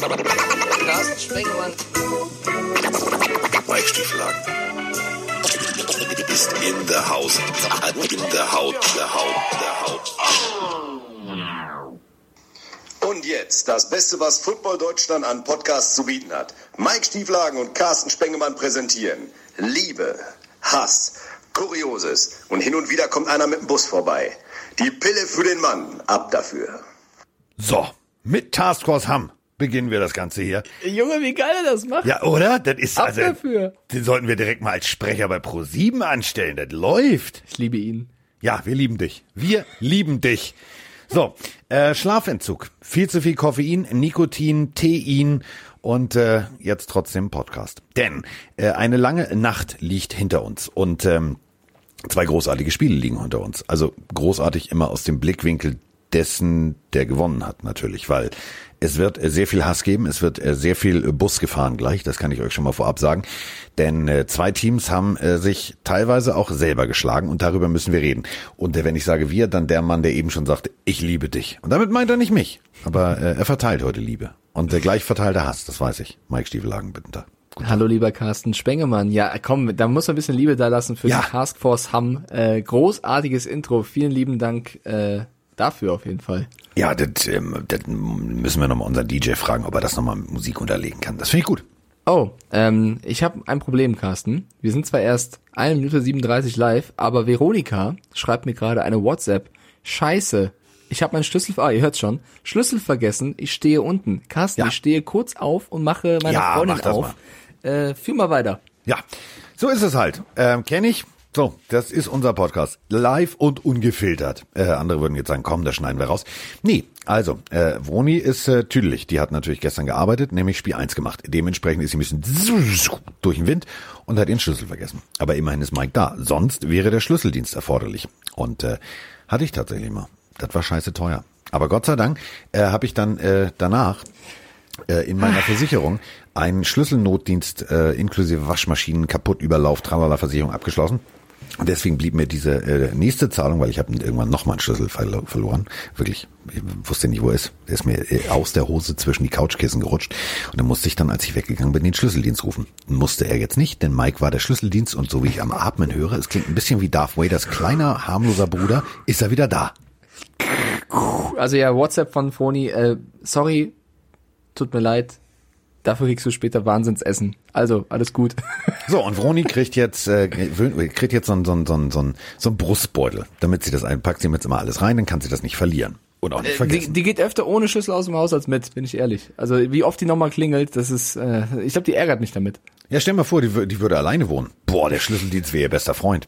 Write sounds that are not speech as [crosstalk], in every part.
Carsten Spengemann. Mike Stieflagen. Ist in der Haus. In der Haut. Der Haut. Der Haut. Und jetzt das Beste, was Football Deutschland an Podcasts zu bieten hat. Mike Stieflagen und Carsten Spengemann präsentieren Liebe, Hass, Kurioses und hin und wieder kommt einer mit dem Bus vorbei. Die Pille für den Mann, ab dafür. So, mit Taskforce Hamm beginnen wir das Ganze hier. Junge, wie geil er das macht. Ja, oder? Das ist Ab also, dafür. Den sollten wir direkt mal als Sprecher bei Pro7 anstellen. Das läuft. Ich liebe ihn. Ja, wir lieben dich. Wir lieben dich. So, äh, Schlafentzug. Viel zu viel Koffein, Nikotin, Tein und äh, jetzt trotzdem Podcast. Denn äh, eine lange Nacht liegt hinter uns und ähm, zwei großartige Spiele liegen hinter uns. Also großartig immer aus dem Blickwinkel dessen, der gewonnen hat natürlich, weil es wird äh, sehr viel Hass geben, es wird äh, sehr viel äh, Bus gefahren gleich, das kann ich euch schon mal vorab sagen, denn zwei Teams haben sich teilweise auch selber geschlagen und darüber müssen wir reden. Und wenn ich sage wir, dann der Mann, der eben schon sagte, ich liebe dich. Und damit meint er nicht mich, aber er verteilt heute Liebe und äh, gleich verteilte Hass, das weiß ich. Mike Stiefelagen, bitte. Hallo lieber Carsten Spengemann. Ja, komm, da muss man ein bisschen Liebe da lassen für Ja. die Taskforce Hamm. Äh, großartiges Intro. Vielen lieben Dank äh, dafür auf jeden Fall. Ja, das, ähm, das müssen wir nochmal unseren DJ fragen, ob er das nochmal mit Musik unterlegen kann. Das finde ich gut. Oh, ähm, ich habe ein Problem, Carsten. Wir sind zwar erst eine Minute 37 live, aber Veronika schreibt mir gerade eine WhatsApp. Scheiße. Ich habe meinen Schlüssel, ah, ihr hört's schon, Schlüssel vergessen, ich stehe unten. Carsten, Ja. ich stehe kurz auf und mache meine Ja, Freundin mach auf. Äh, führ mal weiter. Ja, so ist es halt. Ähm, Kenne ich. So, das ist unser Podcast. Live und ungefiltert. Äh, andere würden jetzt sagen, komm, das schneiden wir raus. Nee, also, äh, Vroni ist äh, tüdelig. Die hat natürlich gestern gearbeitet, nämlich Spiel 1 gemacht. Dementsprechend ist sie ein bisschen [laughs] durch den Wind und hat ihren Schlüssel vergessen. Aber immerhin ist Mike da. Sonst wäre der Schlüsseldienst erforderlich. Und äh, hatte ich tatsächlich mal. Das war scheiße teuer. Aber Gott sei Dank äh, habe ich dann äh, danach äh, in meiner [sighs] Versicherung einen Schlüsselnotdienst äh, inklusive Waschmaschinen, Kaputtüberlauf, Tralala Versicherung abgeschlossen. Und deswegen blieb mir diese äh, nächste Zahlung, weil ich habe irgendwann nochmal einen Schlüssel verlo verloren. Wirklich, ich wusste nicht, wo er ist. Der ist mir äh, aus der Hose zwischen die Couchkissen gerutscht. Und dann musste ich dann, als ich weggegangen bin, den Schlüsseldienst rufen. Musste er jetzt nicht, denn Mike war der Schlüsseldienst und so wie ich am Atmen höre, es klingt ein bisschen wie Darth Vaders kleiner, harmloser Bruder, ist er wieder da. Also ja, WhatsApp von Froni, äh, sorry, tut mir leid, dafür kriegst du später Wahnsinnsessen. Also, alles gut. So, und Vroni kriegt jetzt, äh, kriegt jetzt so einen so einen- so einen- so einen- einen Brustbeutel. Damit sie das einpackt, sie jetzt immer alles rein, dann kann sie das nicht verlieren. Und auch nicht Die, vergessen. die geht öfter ohne Schlüssel aus dem Haus als mit, bin ich ehrlich. Also wie oft die nochmal klingelt, das ist, äh, ich glaube, die ärgert mich damit. Ja, stell mal vor, die, die würde alleine wohnen. Boah, der Schlüsseldienst wäre ihr bester Freund.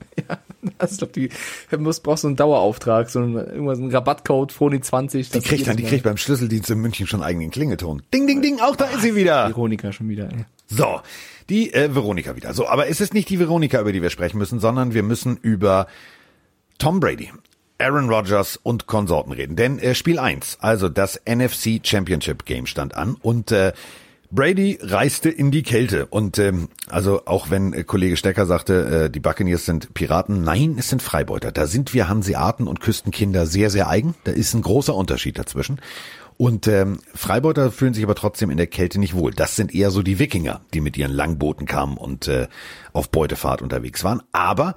Also, ich glaube, die muss, brauchst so einen Dauerauftrag, so ein, irgendwas, ein Rabattcode, Froni 20. Die kriegt dann, die kriegt beim Schlüsseldienst in München schon eigenen Klingelton. Ding, ding, ding, auch da ist sie wieder. Veronika schon wieder. Ey. So, die äh, Veronika wieder. So, aber es ist nicht die Veronika, über die wir sprechen müssen, sondern wir müssen über Tom Brady, Aaron Rodgers und Konsorten reden. Denn äh, Spiel 1, also das NFC Championship Game stand an und äh, Brady reiste in die Kälte und ähm, also auch wenn äh, Kollege Stecker sagte, äh, die Buccaneers sind Piraten, nein, es sind Freibeuter. Da sind wir Hanseaten und Küstenkinder sehr, sehr eigen. Da ist ein großer Unterschied dazwischen. Und ähm, Freibeuter fühlen sich aber trotzdem in der Kälte nicht wohl. Das sind eher so die Wikinger, die mit ihren Langbooten kamen und äh, auf Beutefahrt unterwegs waren. Aber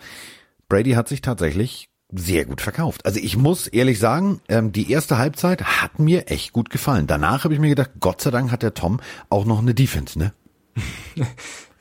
Brady hat sich tatsächlich sehr gut verkauft. Also ich muss ehrlich sagen, ähm, die erste Halbzeit hat mir echt gut gefallen. Danach habe ich mir gedacht, Gott sei Dank hat der Tom auch noch eine Defense, ne? [laughs]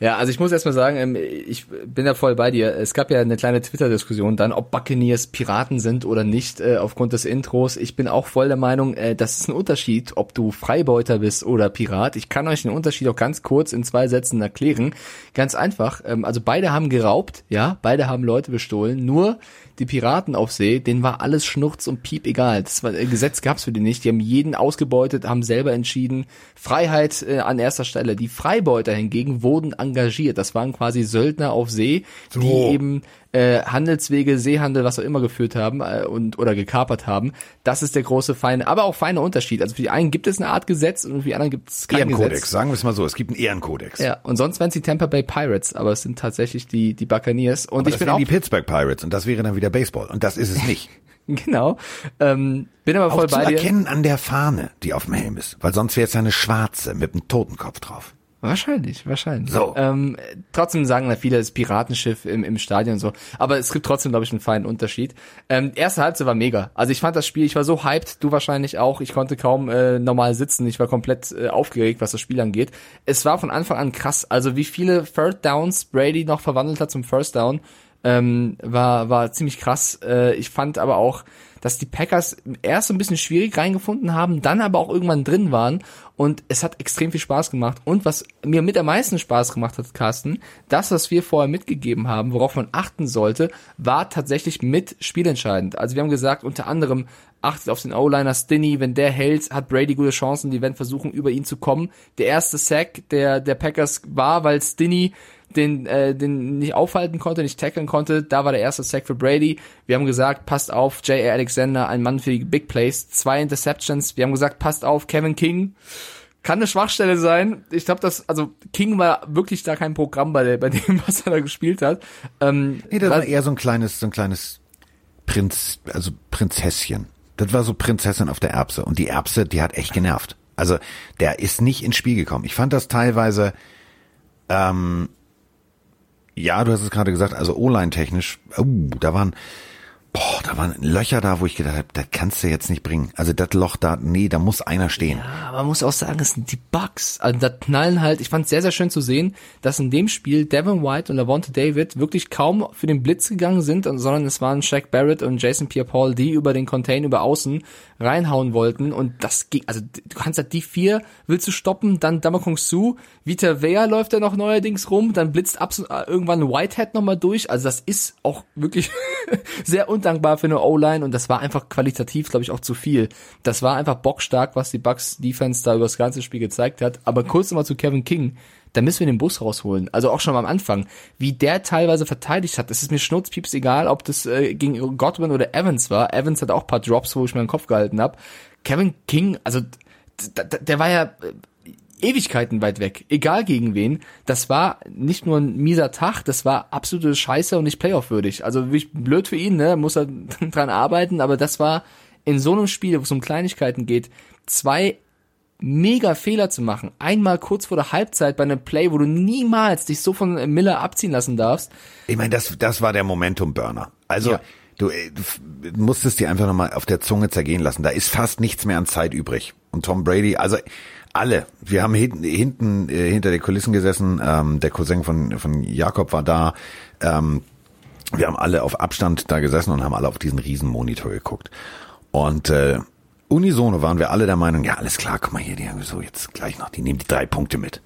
Ja, also ich muss erstmal sagen, ähm, ich bin da voll bei dir. Es gab ja eine kleine Twitter-Diskussion dann, ob Buccaneers Piraten sind oder nicht, äh, aufgrund des Intros. Ich bin auch voll der Meinung, äh, das ist ein Unterschied, ob du Freibeuter bist oder Pirat. Ich kann euch den Unterschied auch ganz kurz in zwei Sätzen erklären. Ganz einfach, ähm, also beide haben geraubt, ja, beide haben Leute bestohlen, nur die Piraten auf See, denen war alles Schnurz und Piep egal. Das war, äh, Gesetz gab's für die nicht. Die haben jeden ausgebeutet, haben selber entschieden. Freiheit äh, an erster Stelle. Die Freibeuter hingegen wurden engagiert. Das waren quasi Söldner auf See, die So. eben äh, Handelswege, Seehandel, was auch immer geführt haben äh, und oder gekapert haben. Das ist der große feine, aber auch feine Unterschied. Also für die einen gibt es eine Art Gesetz und für die anderen gibt es kein Ehrenkodex, Gesetz. sagen wir es mal so. Es gibt einen Ehrenkodex. Ja, und sonst wären es die Tampa Bay Pirates, aber es sind tatsächlich die die Buccaneers. Und Aber ich das bin auch die Pittsburgh Pirates und das wäre dann wieder Baseball und das ist es nicht. [laughs] Genau. Ähm, bin aber voll Auch zu bei dir. erkennen an der Fahne, die auf dem Helm ist. Weil sonst wäre es eine schwarze mit einem Totenkopf drauf. Wahrscheinlich, wahrscheinlich. So. Ähm, trotzdem sagen da viele, ist Piratenschiff im, im Stadion und so. Aber es gibt trotzdem, glaube ich, einen feinen Unterschied. Ähm, erste Halbzeit war mega. Also ich fand das Spiel, ich war so hyped, du wahrscheinlich auch. Ich konnte kaum äh, normal sitzen. Ich war komplett äh, aufgeregt, was das Spiel angeht. Es war von Anfang an krass. Also wie viele Third Downs Brady noch verwandelt hat zum First Down, ähm, war, war ziemlich krass. Äh, ich fand aber auch, dass die Packers erst ein bisschen schwierig reingefunden haben, dann aber auch irgendwann drin waren und es hat extrem viel Spaß gemacht. Und was mir mit am meisten Spaß gemacht hat, Carsten, das, was wir vorher mitgegeben haben, worauf man achten sollte, war tatsächlich mit spielentscheidend. Also wir haben gesagt, unter anderem achtet auf den O-Liner Stinney, wenn der hält, hat Brady gute Chancen, die werden versuchen, über ihn zu kommen. Der erste Sack der, der Packers war, weil Stinney den, äh, den nicht aufhalten konnte, nicht tackeln konnte. Da war der erste Sack für Brady. Wir haben gesagt, passt auf, J.A. Alexander, ein Mann für die Big Plays. Zwei Interceptions. Wir haben gesagt, passt auf, Kevin King. Kann eine Schwachstelle sein. Ich glaube, dass, also King war wirklich da kein Programm bei, der, bei dem, [laughs] was er da gespielt hat. Ähm, Nee, das was- war eher so ein kleines, so ein kleines Prinz, also Prinzesschen. Das war so Prinzessin auf der Erbse. Und die Erbse, die hat echt genervt. Also, der ist nicht ins Spiel gekommen. Ich fand das teilweise, ähm, ja, du hast es gerade gesagt, also O-Line technisch, oh, da waren, boah, da waren Löcher da, wo ich gedacht habe, das kannst du jetzt nicht bringen. Also das Loch da, nee, da muss einer stehen. Aber man muss auch sagen, es sind die Bugs. Also da knallen halt, ich fand es sehr, sehr schön zu sehen, dass in dem Spiel Devin White und Lavonte David wirklich kaum für den Blitz gegangen sind, sondern es waren Shaq Barrett und Jason Pierre-Paul, die über den Contain über außen reinhauen wollten und das ging, also du kannst halt die vier, willst du stoppen, dann Damakong Su, Vita Vea läuft da noch neuerdings rum, dann blitzt absolut äh, irgendwann Whitehead nochmal durch, also das ist auch wirklich [laughs] sehr undankbar für eine O-Line und das war einfach qualitativ, glaube ich, auch zu viel. Das war einfach bockstark, was die Bucks Defense da über das ganze Spiel gezeigt hat, aber kurz nochmal zu Kevin King, da müssen wir den Bus rausholen. Also auch schon am Anfang. Wie der teilweise verteidigt hat, das ist mir schnurzpieps egal, ob das äh, gegen Godwin oder Evans war. Evans hat auch paar Drops, wo ich mir den Kopf gehalten habe. Kevin King, also der war ja äh, Ewigkeiten weit weg. Egal gegen wen. Das war nicht nur ein mieser Tag, das war absolute Scheiße und nicht Playoff-würdig. Also wirklich blöd für ihn, ne? Muss er [laughs] dran arbeiten, aber das war in so einem Spiel, wo es um Kleinigkeiten geht, zwei mega Fehler zu machen. Einmal kurz vor der Halbzeit bei einem Play, wo du niemals dich so von Miller abziehen lassen darfst. Ich meine, das, das war der Momentum-Burner. Also, Ja. du, äh, du musstest dir einfach nochmal auf der Zunge zergehen lassen. Da ist fast nichts mehr an Zeit übrig. Und Tom Brady, also alle, wir haben hinten, hinten äh, hinter den Kulissen gesessen, ähm, der Cousin von, von Jakob war da, ähm, wir haben alle auf Abstand da gesessen und haben alle auf diesen riesen Monitor geguckt. Und äh, unisono waren wir alle der Meinung, ja, alles klar, guck mal hier, die haben so jetzt gleich noch, die nehmen die drei Punkte mit.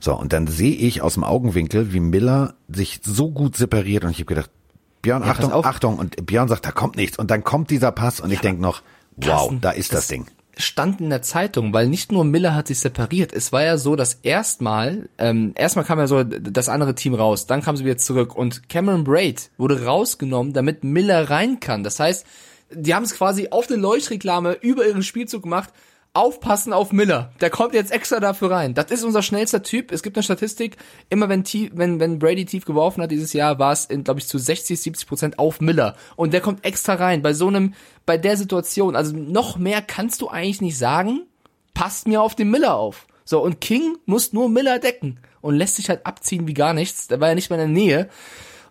So, und dann sehe ich aus dem Augenwinkel, wie Miller sich so gut separiert und ich habe gedacht, Björn, Ja, Achtung. Achtung. Und Björn sagt, da kommt nichts. Und dann kommt dieser Pass und ich denk noch, wow, da ist das, Ding. Stand in der Zeitung, weil nicht nur Miller hat sich separiert. Es war ja so, dass erstmal, ähm, erstmal kam ja so das andere Team raus, dann kam sie wieder zurück und Cameron Braid wurde rausgenommen, damit Miller rein kann. Das heißt, die haben es quasi auf eine Leuchtreklame über ihren Spielzug gemacht. Aufpassen auf Miller. Der kommt jetzt extra dafür rein. Das ist unser schnellster Typ. Es gibt eine Statistik. Immer wenn, tief, wenn, wenn Brady tief geworfen hat dieses Jahr, war es, glaube ich, zu 60, 70 Prozent auf Miller. Und der kommt extra rein. Bei so einem, bei der Situation. Also noch mehr kannst du eigentlich nicht sagen. Passt mir auf den Miller auf. So, und King muss nur Miller decken. Und lässt sich halt abziehen wie gar nichts. Der war ja nicht mehr in der Nähe.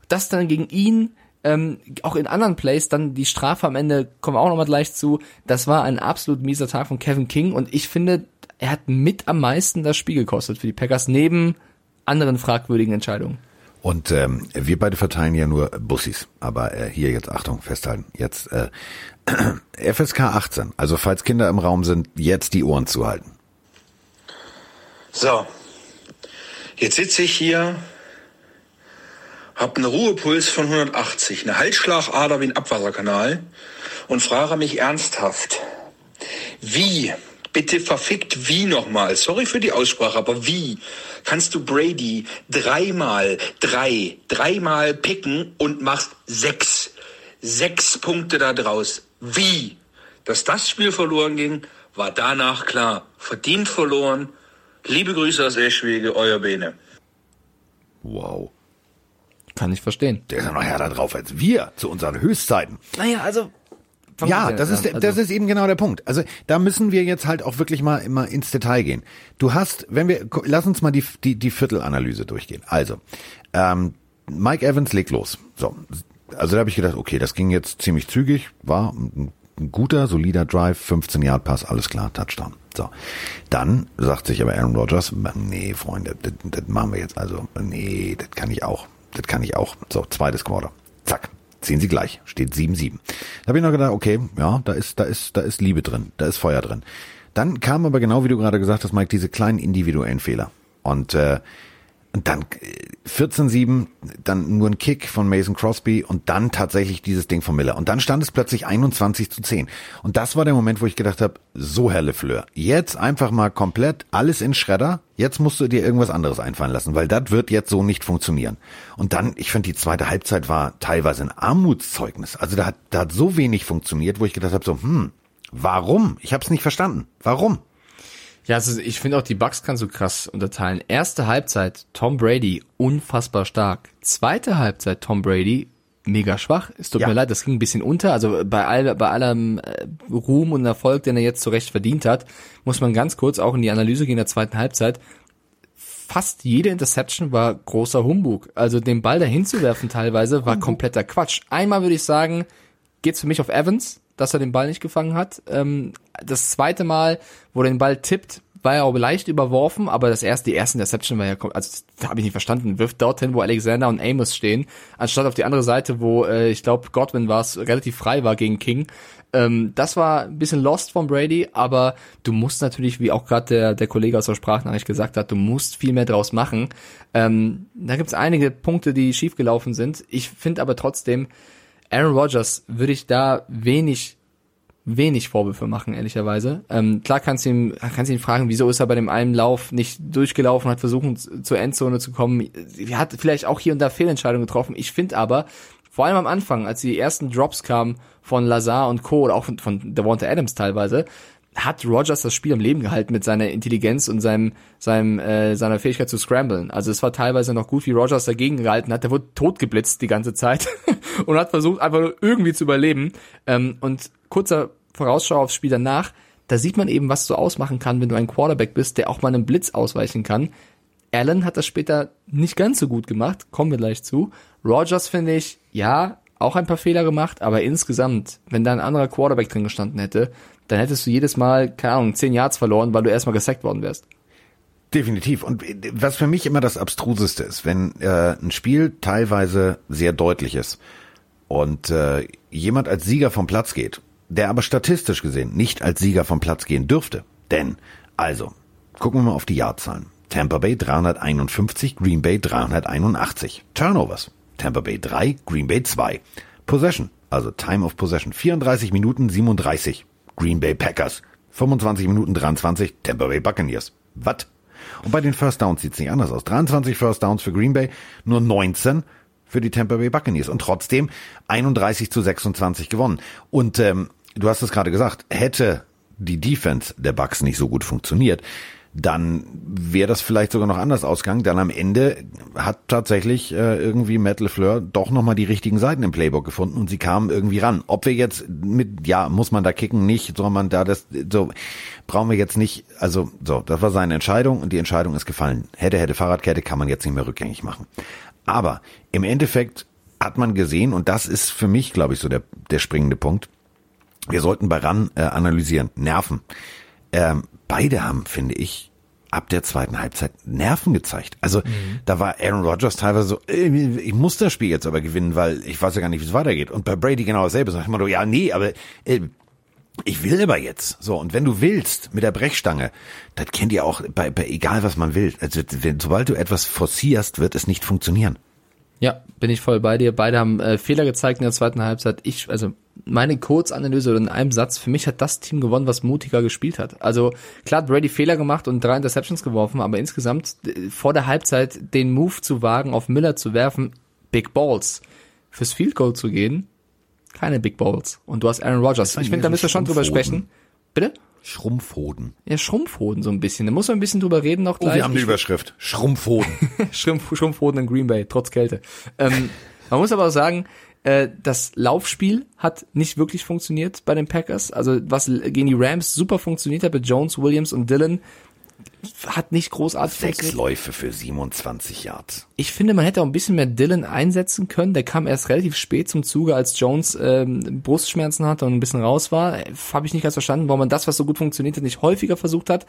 Das dann gegen ihn ähm, auch in anderen Plays dann die Strafe am Ende, kommen wir auch nochmal gleich zu, das war ein absolut mieser Tag von Kevin King und ich finde, er hat mit am meisten das Spiel gekostet für die Packers, neben anderen fragwürdigen Entscheidungen. Und ähm, wir beide verteilen ja nur Bussis. Aber äh, hier jetzt, Achtung, festhalten. Jetzt äh, [clears throat] FSK 18. Also falls Kinder im Raum sind, jetzt die Ohren zuhalten. So, jetzt sitze ich hier, habe einen Ruhepuls von 180, eine Halsschlagader wie ein Abwasserkanal und frage mich ernsthaft, wie, bitte verfickt wie nochmal, sorry für die Aussprache, aber wie kannst du Brady dreimal, drei, dreimal picken und machst sechs, sechs Punkte da draus? Wie? Dass das Spiel verloren ging, war danach klar. Verdient verloren. Liebe Grüße aus Eschwege, euer Bene. Wow. Kann ich verstehen. Der ist ja noch härter drauf als wir zu unseren Höchstzeiten. Naja, also Ja, das ist, Also- das ist eben genau der Punkt. Also da müssen wir jetzt halt auch wirklich mal immer ins Detail gehen. Du hast, wenn wir, lass uns mal die, die, die Viertelanalyse durchgehen. Also, ähm, Mike Evans legt los. So, also da habe ich gedacht, okay, das ging jetzt ziemlich zügig, war ein, ein guter, solider Drive, 15 Yard Pass, alles klar, Touchdown. So, dann sagt sich aber Aaron Rodgers, nee, Freunde, das, das machen wir jetzt, also nee, das kann ich auch, das kann ich auch. So, zweites Quarter, zack, ziehen sie gleich, steht 7-7. Da habe ich noch gedacht, okay, ja, da ist, da ist, da ist Liebe drin, da ist Feuer drin. Dann kam aber genau, wie du gerade gesagt hast, Mike, diese kleinen individuellen Fehler. Und äh, und dann äh, 14-7, dann nur ein Kick von Mason Crosby und dann tatsächlich dieses Ding von Miller. Und dann stand es plötzlich 21 zu 10. Und das war der Moment, wo ich gedacht habe, so Herr Lefleur, jetzt einfach mal komplett alles in Schredder. Jetzt musst du dir irgendwas anderes einfallen lassen, weil das wird jetzt so nicht funktionieren. Und dann, ich finde, die zweite Halbzeit war teilweise ein Armutszeugnis. Also da hat, da hat so wenig funktioniert, wo ich gedacht habe, so, hm, warum? Ich habe es nicht verstanden. Warum? Ja, also ich finde auch die Bucks kannst du krass unterteilen. Erste Halbzeit Tom Brady unfassbar stark. Zweite Halbzeit Tom Brady mega schwach. Es tut Ja. mir leid, das ging ein bisschen unter. Also bei all, bei allem äh, Ruhm und Erfolg, den er jetzt zurecht verdient hat, muss man ganz kurz auch in die Analyse gehen der zweiten Halbzeit. Fast jede Interception war großer Humbug. Also den Ball dahin zu werfen teilweise war kompletter Quatsch. Einmal würde ich sagen, geht's für mich auf Evans, dass er den Ball nicht gefangen hat. Ähm, das zweite Mal, wo er den Ball tippt, war er auch leicht überworfen, aber das erste, die erste Interception war ja, also das habe ich nicht verstanden, wirft dorthin, wo Alexander und Amos stehen, anstatt auf die andere Seite, wo äh, ich glaube Godwin war es, relativ frei war gegen King. Ähm, das war ein bisschen lost von Brady, aber du musst natürlich, wie auch gerade der, der Kollege aus der Sprachnachricht gesagt hat, du musst viel mehr draus machen. Ähm, da gibt's einige Punkte, die schiefgelaufen sind. Ich finde aber trotzdem, Aaron Rodgers würde ich da wenig wenig Vorwürfe machen, ehrlicherweise. Ähm, klar kannst du ihn, kannst du ihn fragen, wieso ist er bei dem einen Lauf nicht durchgelaufen, hat versucht, zur Endzone zu kommen. Er hat vielleicht auch hier und da Fehlentscheidungen getroffen. Ich finde aber, vor allem am Anfang, als die ersten Drops kamen von Lazar und Co. oder auch von, von Devonta Adams teilweise, hat Rogers das Spiel am Leben gehalten mit seiner Intelligenz und seinem, seinem, äh, seiner Fähigkeit zu scramblen. Also es war teilweise noch gut, wie Rogers dagegen gehalten hat. Der wurde totgeblitzt die ganze Zeit [laughs] und hat versucht, einfach nur irgendwie zu überleben. Ähm, und kurzer Vorausschau aufs Spiel danach, da sieht man eben, was so ausmachen kann, wenn du ein Quarterback bist, der auch mal einem Blitz ausweichen kann. Allen hat das später nicht ganz so gut gemacht, kommen wir gleich zu. Rogers finde ich, ja, auch ein paar Fehler gemacht, aber insgesamt, wenn da ein anderer Quarterback drin gestanden hätte, dann hättest du jedes Mal, keine Ahnung, 10 Yards verloren, weil du erstmal gesackt worden wärst. Definitiv. Und was für mich immer das Abstruseste ist, wenn äh, ein Spiel teilweise sehr deutlich ist und äh, jemand als Sieger vom Platz geht, der aber statistisch gesehen nicht als Sieger vom Platz gehen dürfte. Denn, also, gucken wir mal auf die Jahrzahlen. Tampa Bay 351, Green Bay 381. Turnovers. Tampa Bay 3, Green Bay 2. Possession, also Time of Possession, 34 Minuten 37. Green Bay Packers. 25 Minuten 23, Tampa Bay Buccaneers. Was? Und bei den First Downs sieht's nicht anders aus. 23 First Downs für Green Bay, nur 19 für die Tampa Bay Buccaneers und trotzdem 31 zu 26 gewonnen. Und ähm, du hast es gerade gesagt, hätte die Defense der Bucks nicht so gut funktioniert, dann wäre das vielleicht sogar noch anders ausgegangen. Dann am Ende hat tatsächlich äh, irgendwie Matt LeFleur doch nochmal die richtigen Seiten im Playbook gefunden und sie kamen irgendwie ran. Ob wir jetzt mit, ja, muss man da kicken, nicht, soll man da das, so, brauchen wir jetzt nicht, also, so, das war seine Entscheidung und die Entscheidung ist gefallen. Hätte, hätte Fahrradkette kann man jetzt nicht mehr rückgängig machen. Aber im Endeffekt hat man gesehen, und das ist für mich, glaube ich, so der, der springende Punkt, wir sollten bei RAN äh, analysieren, Nerven. Ähm, beide haben, finde ich, ab der zweiten Halbzeit Nerven gezeigt. Also da war Aaron Rodgers teilweise so, äh, ich muss das Spiel jetzt aber gewinnen, weil ich weiß ja gar nicht, wie es weitergeht. Und bei Brady genau dasselbe. Sag ich mal, ja, nee, aber äh, ich will aber jetzt. So, und wenn du willst, mit der Brechstange, das kennt ihr auch bei, bei egal was man will. Also wenn, sobald du etwas forcierst, wird es nicht funktionieren. Ja, bin ich voll bei dir. Beide haben äh, Fehler gezeigt in der zweiten Halbzeit. Ich, also meine Kurzanalyse oder in einem Satz, für mich hat das Team gewonnen, was mutiger gespielt hat. Also klar hat Brady Fehler gemacht und drei Interceptions geworfen, aber insgesamt äh, vor der Halbzeit den Move zu wagen, auf Miller zu werfen, Big Balls. Fürs Field Goal zu gehen, keine Big Balls. Und du hast Aaron Rodgers. Ich finde, da müssen wir schon drüber sprechen. Bitte? Schrumpfhoden. Ja, Schrumpfhoden so ein bisschen. Da muss man ein bisschen drüber reden noch Oh, gleich. wir haben Ich- Überschrift. Schrumpfhoden. [laughs] Schrumpf, Schrumpfhoden in Green Bay, trotz Kälte. Ähm, man muss aber auch sagen, Äh, das Laufspiel hat nicht wirklich funktioniert bei den Packers. Also was gegen die Rams super funktioniert hat bei Jones, Williams und Dillon, hat nicht großartig Sechs. Läufe für 27 Yards. Ich finde, man hätte auch ein bisschen mehr Dylan einsetzen können. Der kam erst relativ spät zum Zuge, als Jones ähm, Brustschmerzen hatte und ein bisschen raus war. Habe ich nicht ganz verstanden, warum man das, was so gut funktioniert hat, nicht häufiger versucht hat.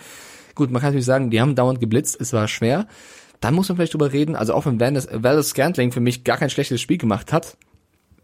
Gut, man kann natürlich sagen, die haben dauernd geblitzt, es war schwer. Dann muss man vielleicht drüber reden, also auch wenn Wallace Scantling für mich gar kein schlechtes Spiel gemacht hat,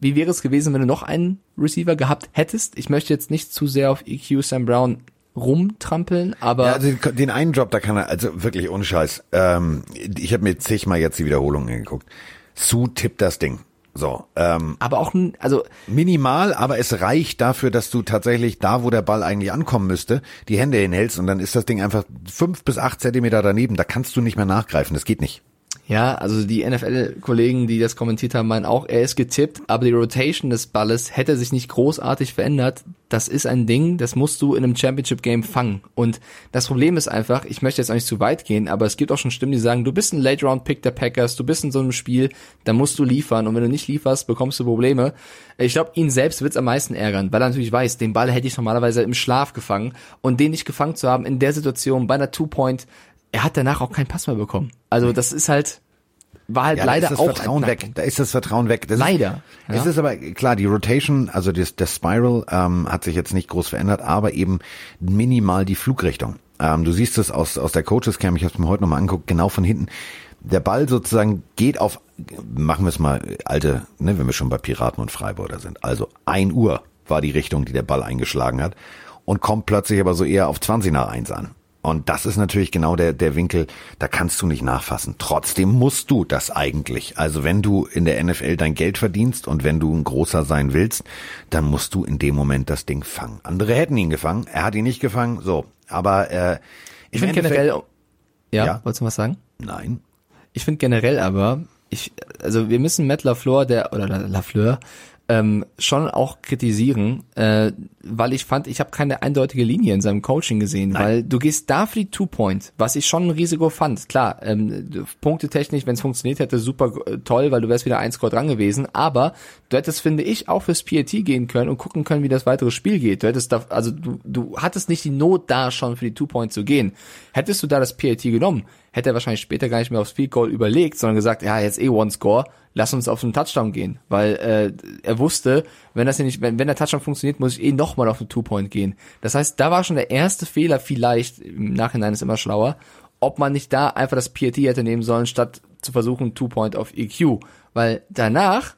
wie wäre es gewesen, wenn du noch einen Receiver gehabt hättest? Ich möchte jetzt nicht zu sehr auf EQ Sam Brown rumtrampeln, aber Ja, also den, den einen Job, da kann er, also wirklich ohne Scheiß. Ähm, ich habe mir zigmal jetzt die Wiederholungen angeguckt. Sue tippt das Ding. So, ähm, aber auch also minimal, aber es reicht dafür, dass du tatsächlich da, wo der Ball eigentlich ankommen müsste, die Hände hinhältst und dann ist das Ding einfach fünf bis acht Zentimeter daneben. Da kannst du nicht mehr nachgreifen. Das geht nicht. Ja, also die NFL-Kollegen, die das kommentiert haben, meinen auch, er ist getippt, aber die Rotation des Balles hätte sich nicht großartig verändert. Das ist ein Ding, das musst du in einem Championship-Game fangen. Und das Problem ist einfach, ich möchte jetzt auch nicht zu weit gehen, aber es gibt auch schon Stimmen, die sagen, du bist ein Late-Round-Pick der Packers, du bist in so einem Spiel, da musst du liefern und wenn du nicht lieferst, bekommst du Probleme. Ich glaube, ihn selbst wird's am meisten ärgern, weil er natürlich weiß, den Ball hätte ich normalerweise im Schlaf gefangen und den nicht gefangen zu haben in der Situation bei einer Two-Point, er hat danach auch keinen Pass mehr bekommen. Also das ist halt, war halt Ja, leider da ist das auch Vertrauen weg. Da ist das Vertrauen weg. Das Leider, Ist, Es ja. ist aber klar, die Rotation, also das, das Spiral ähm, hat sich jetzt nicht groß verändert, aber eben minimal die Flugrichtung. Ähm, du siehst es aus, aus der Coaches Cam, ich habe es mir heute nochmal angeguckt, genau von hinten. Der Ball sozusagen geht auf, machen wir es mal alte, ne, wenn wir schon bei Piraten und Freiburger sind. Also ein Uhr war die Richtung, die der Ball eingeschlagen hat und kommt plötzlich aber so eher auf 20 nach 1 an. Und das ist natürlich genau der, der Winkel, da kannst du nicht nachfassen. Trotzdem musst du das eigentlich. Also wenn du in der NFL dein Geld verdienst und wenn du ein großer sein willst, dann musst du in dem Moment das Ding fangen. Andere hätten ihn gefangen, er hat ihn nicht gefangen, so. Aber äh, Ich finde generell, ja, Ja. wolltest du was sagen? Nein. Ich finde generell aber, ich, also wir müssen Matt LaFleur, der, oder La- LaFleur, ähm, schon auch kritisieren, äh, weil ich fand, ich habe keine eindeutige Linie in seinem Coaching gesehen, weil du gehst da für die Two-Point, was ich schon ein Risiko fand. Klar, ähm, punktetechnisch, wenn es funktioniert hätte, super äh, toll, weil du wärst wieder ein Score dran gewesen, aber du hättest, finde ich, auch fürs PAT gehen können und gucken können, wie das weitere Spiel geht. Du hättest da, also du, du hattest nicht die Not da schon für die Two-Point zu gehen. Hättest du da das PAT genommen, hätte er wahrscheinlich später gar nicht mehr aufs Field Goal überlegt, sondern gesagt, ja, jetzt eh One Score, lass uns auf einen Touchdown gehen, weil äh, er wusste, wenn das hier nicht, wenn, wenn der Touchdown funktioniert, muss ich eh nochmal auf eine Two-Point gehen. Das heißt, da war schon der erste Fehler vielleicht, im Nachhinein ist immer schlauer, ob man nicht da einfach das PAT hätte nehmen sollen, statt zu versuchen Two-Point auf EQ, weil danach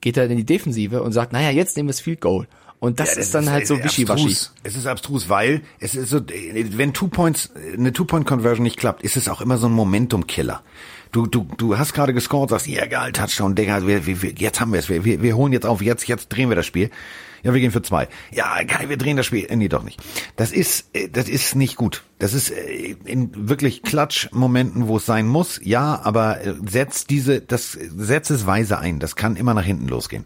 geht er in die Defensive und sagt, naja, jetzt nehmen wir das Field Goal. Und das, Ja, ist dann halt so wischiwaschi. Es ist abstrus, weil es ist so, wenn Two Points, eine Two Point Conversion nicht klappt, ist es auch immer so ein Momentum-Killer. Du, du, du hast gerade gescored, sagst, ja egal, Touchdown, Digga, wir, wir, jetzt haben wir es, wir, wir, wir holen jetzt auf, jetzt, jetzt drehen wir das Spiel. Ja, wir gehen für zwei. Ja, geil, wir drehen das Spiel. Äh, Nee, doch nicht. Das ist, äh, das ist nicht gut. Das ist äh, in wirklich Klatsch-Momenten, wo es sein muss, ja, aber setz diese, das, setz es weise ein. Das kann immer nach hinten losgehen.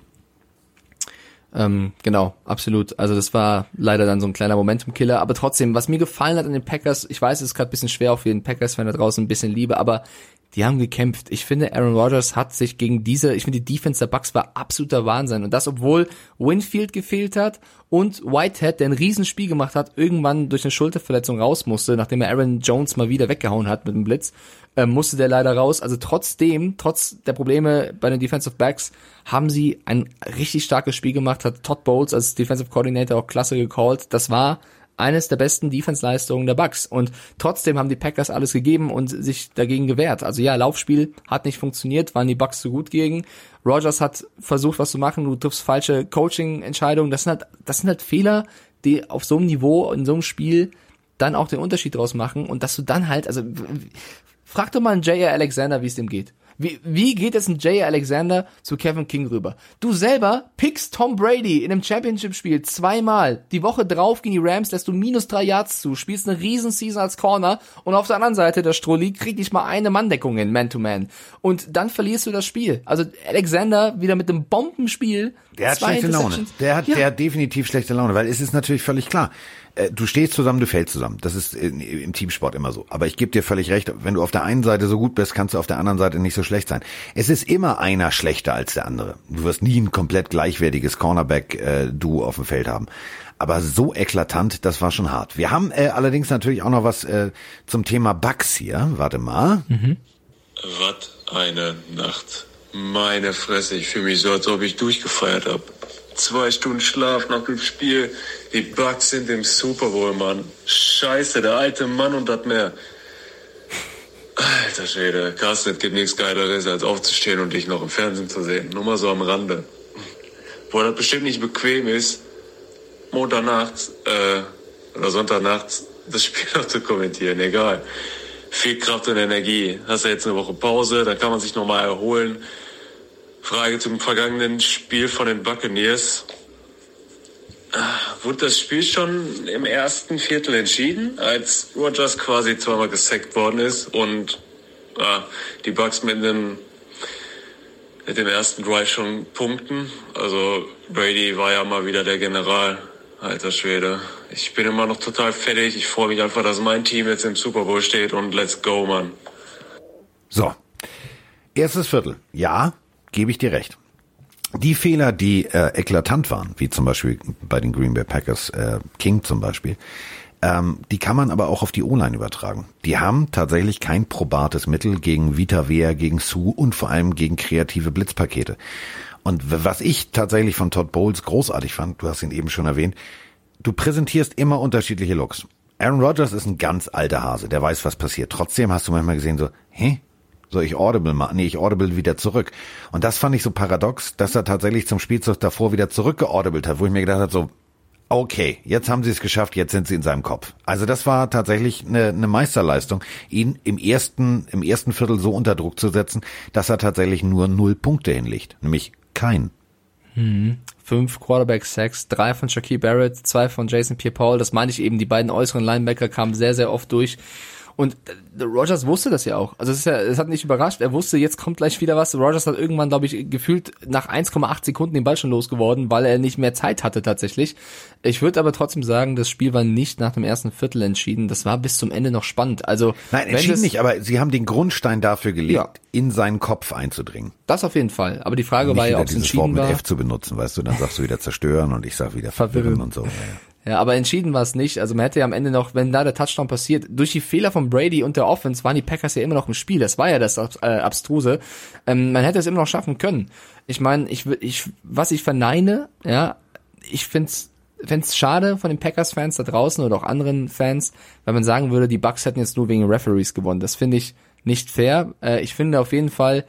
Ähm, genau, absolut. Also das war leider dann so ein kleiner Momentum-Killer. Aber trotzdem, was mir gefallen hat an den Packers, ich weiß, es ist gerade bisschen schwer auf jeden Packers-Fan da draußen, ein bisschen Liebe, aber die haben gekämpft. Ich finde, Aaron Rodgers hat sich gegen diese, ich finde, die Defense der Bucks war absoluter Wahnsinn. Und das, obwohl Winfield gefehlt hat und Whitehead, der ein Riesenspiel gemacht hat, irgendwann durch eine Schulterverletzung raus musste, nachdem er Aaron Jones mal wieder weggehauen hat mit dem Blitz, äh, musste der leider raus. Also trotzdem, trotz der Probleme bei den Defensive Backs, haben sie ein richtig starkes Spiel gemacht, hat Todd Bowles als Defensive Coordinator auch klasse gecallt. Das war eines der besten Defense-Leistungen der Bucks. Und trotzdem haben die Packers alles gegeben und sich dagegen gewehrt. Also ja, Laufspiel hat nicht funktioniert, waren die Bucks zu gut gegen. Rogers hat versucht, was zu machen, du triffst falsche Coaching-Entscheidungen. Das sind halt, das sind halt Fehler, die auf so einem Niveau, in so einem Spiel dann auch den Unterschied draus machen und dass du dann halt, also frag doch mal einen J.R. Alexander, wie es dem geht. Wie, wie geht es ein J.R. Alexander zu Kevin King rüber? Du selber pickst Tom Brady in einem Championship-Spiel zweimal. Die Woche drauf gegen die Rams lässt du minus drei Yards zu, spielst eine Riesenseason als Corner und auf der anderen Seite der Strolli kriegt nicht mal eine Manndeckung hin, Man-to-Man. Und dann verlierst du das Spiel. Also Alexander wieder mit dem Bombenspiel. Der hat schlechte Laune. Der hat, Ja. der hat definitiv schlechte Laune, weil es ist natürlich völlig klar. Äh, du stehst zusammen, du fällst zusammen. Das ist in, im Teamsport immer so. Aber ich gebe dir völlig recht, wenn du auf der einen Seite so gut bist, kannst du auf der anderen Seite nicht so schlecht sein. Es ist immer einer schlechter als der andere. Du wirst nie ein komplett gleichwertiges Cornerback-Duo äh, auf dem Feld haben. Aber so eklatant, das war schon hart. Wir haben äh, allerdings natürlich auch noch was äh, zum Thema Bugs hier. Warte mal. Mhm. Was eine Nacht. Meine Fresse, ich fühle mich so, als ob ich durchgefeiert habe. Zwei Stunden Schlaf nach dem Spiel. Die Bugs sind im Super Bowl, Mann. Scheiße, der alte Mann und das mehr. Alter Schwede, Carsten, es gibt nichts Geileres, als aufzustehen und dich noch im Fernsehen zu sehen. Nur mal so am Rande. Wo das bestimmt nicht bequem ist, Montagnachts äh, oder Sonntagnachts das Spiel noch zu kommentieren. Egal. Viel Kraft und Energie. Hast du jetzt eine Woche Pause, dann kann man sich nochmal erholen. Frage zum vergangenen Spiel von den Buccaneers. Ah, wurde das Spiel schon im ersten Viertel entschieden, als Rogers quasi zweimal gesackt worden ist und ah, die Bucks mit dem, mit dem ersten Drive schon punkten? Also Brady war ja mal wieder der General. Alter Schwede. Ich bin immer noch total fertig. Ich freue mich einfach, dass mein Team jetzt im Super Bowl steht und let's go, Mann. So. Erstes Viertel. Ja, gebe ich dir recht. Die Fehler, die äh, eklatant waren, wie zum Beispiel bei den Green Bay Packers, äh, King zum Beispiel, ähm, die kann man aber auch auf die O-Line übertragen. Die haben tatsächlich kein probates Mittel gegen Vita Vea, gegen Sue und vor allem gegen kreative Blitzpakete. Und was ich tatsächlich von Todd Bowles großartig fand, du hast ihn eben schon erwähnt, du präsentierst immer unterschiedliche Looks. Aaron Rodgers ist ein ganz alter Hase, der weiß, was passiert. Trotzdem hast du manchmal gesehen so, hä? Soll ich Audible machen? Nee, ich Audible wieder zurück. Und das fand ich so paradox, dass er tatsächlich zum Spielzug davor wieder zurückgeaudibelt hat, wo ich mir gedacht habe, so, okay, jetzt haben sie es geschafft, jetzt sind sie in seinem Kopf. Also das war tatsächlich eine, eine Meisterleistung, ihn im ersten, im ersten Viertel so unter Druck zu setzen, dass er tatsächlich nur null Punkte hinlegt, nämlich kein. Hm. Fünf Quarterback-Sacks, drei von Shaquille Barrett, zwei von Jason Pierre-Paul. Das meine ich eben, die beiden äußeren Linebacker kamen sehr, sehr oft durch. Und äh, Rogers wusste das ja auch. Also es, ist ja, es hat nicht überrascht. Er wusste, jetzt kommt gleich wieder was. Rogers hat irgendwann, glaube ich, gefühlt nach 1,8 Sekunden den Ball schon losgeworden, weil er nicht mehr Zeit hatte tatsächlich. Ich würde aber trotzdem sagen, das Spiel war nicht nach dem ersten Viertel entschieden. Das war bis zum Ende noch spannend. Also Nein, entschieden nicht, aber sie haben den Grundstein dafür gelegt, ja. in seinen Kopf einzudringen. Das auf jeden Fall. Aber die Frage nicht war ja, ob es entschieden Wort mit war. F zu benutzen, weißt du, dann sagst du wieder zerstören und ich sag wieder verwirren, verwirren und so. Ja, ja. Ja, aber entschieden war es nicht. Also man hätte ja am Ende noch, wenn da der Touchdown passiert, durch die Fehler von Brady und der Offense waren die Packers ja immer noch im Spiel. Das war ja das äh, Abstruse. Ähm, man hätte es immer noch schaffen können. Ich meine, ich, ich, was ich verneine, ja, ich find's find's schade von den Packers-Fans da draußen oder auch anderen Fans, wenn man sagen würde, die Bucks hätten jetzt nur wegen Referees gewonnen. Das finde ich nicht fair. Äh, ich finde auf jeden Fall,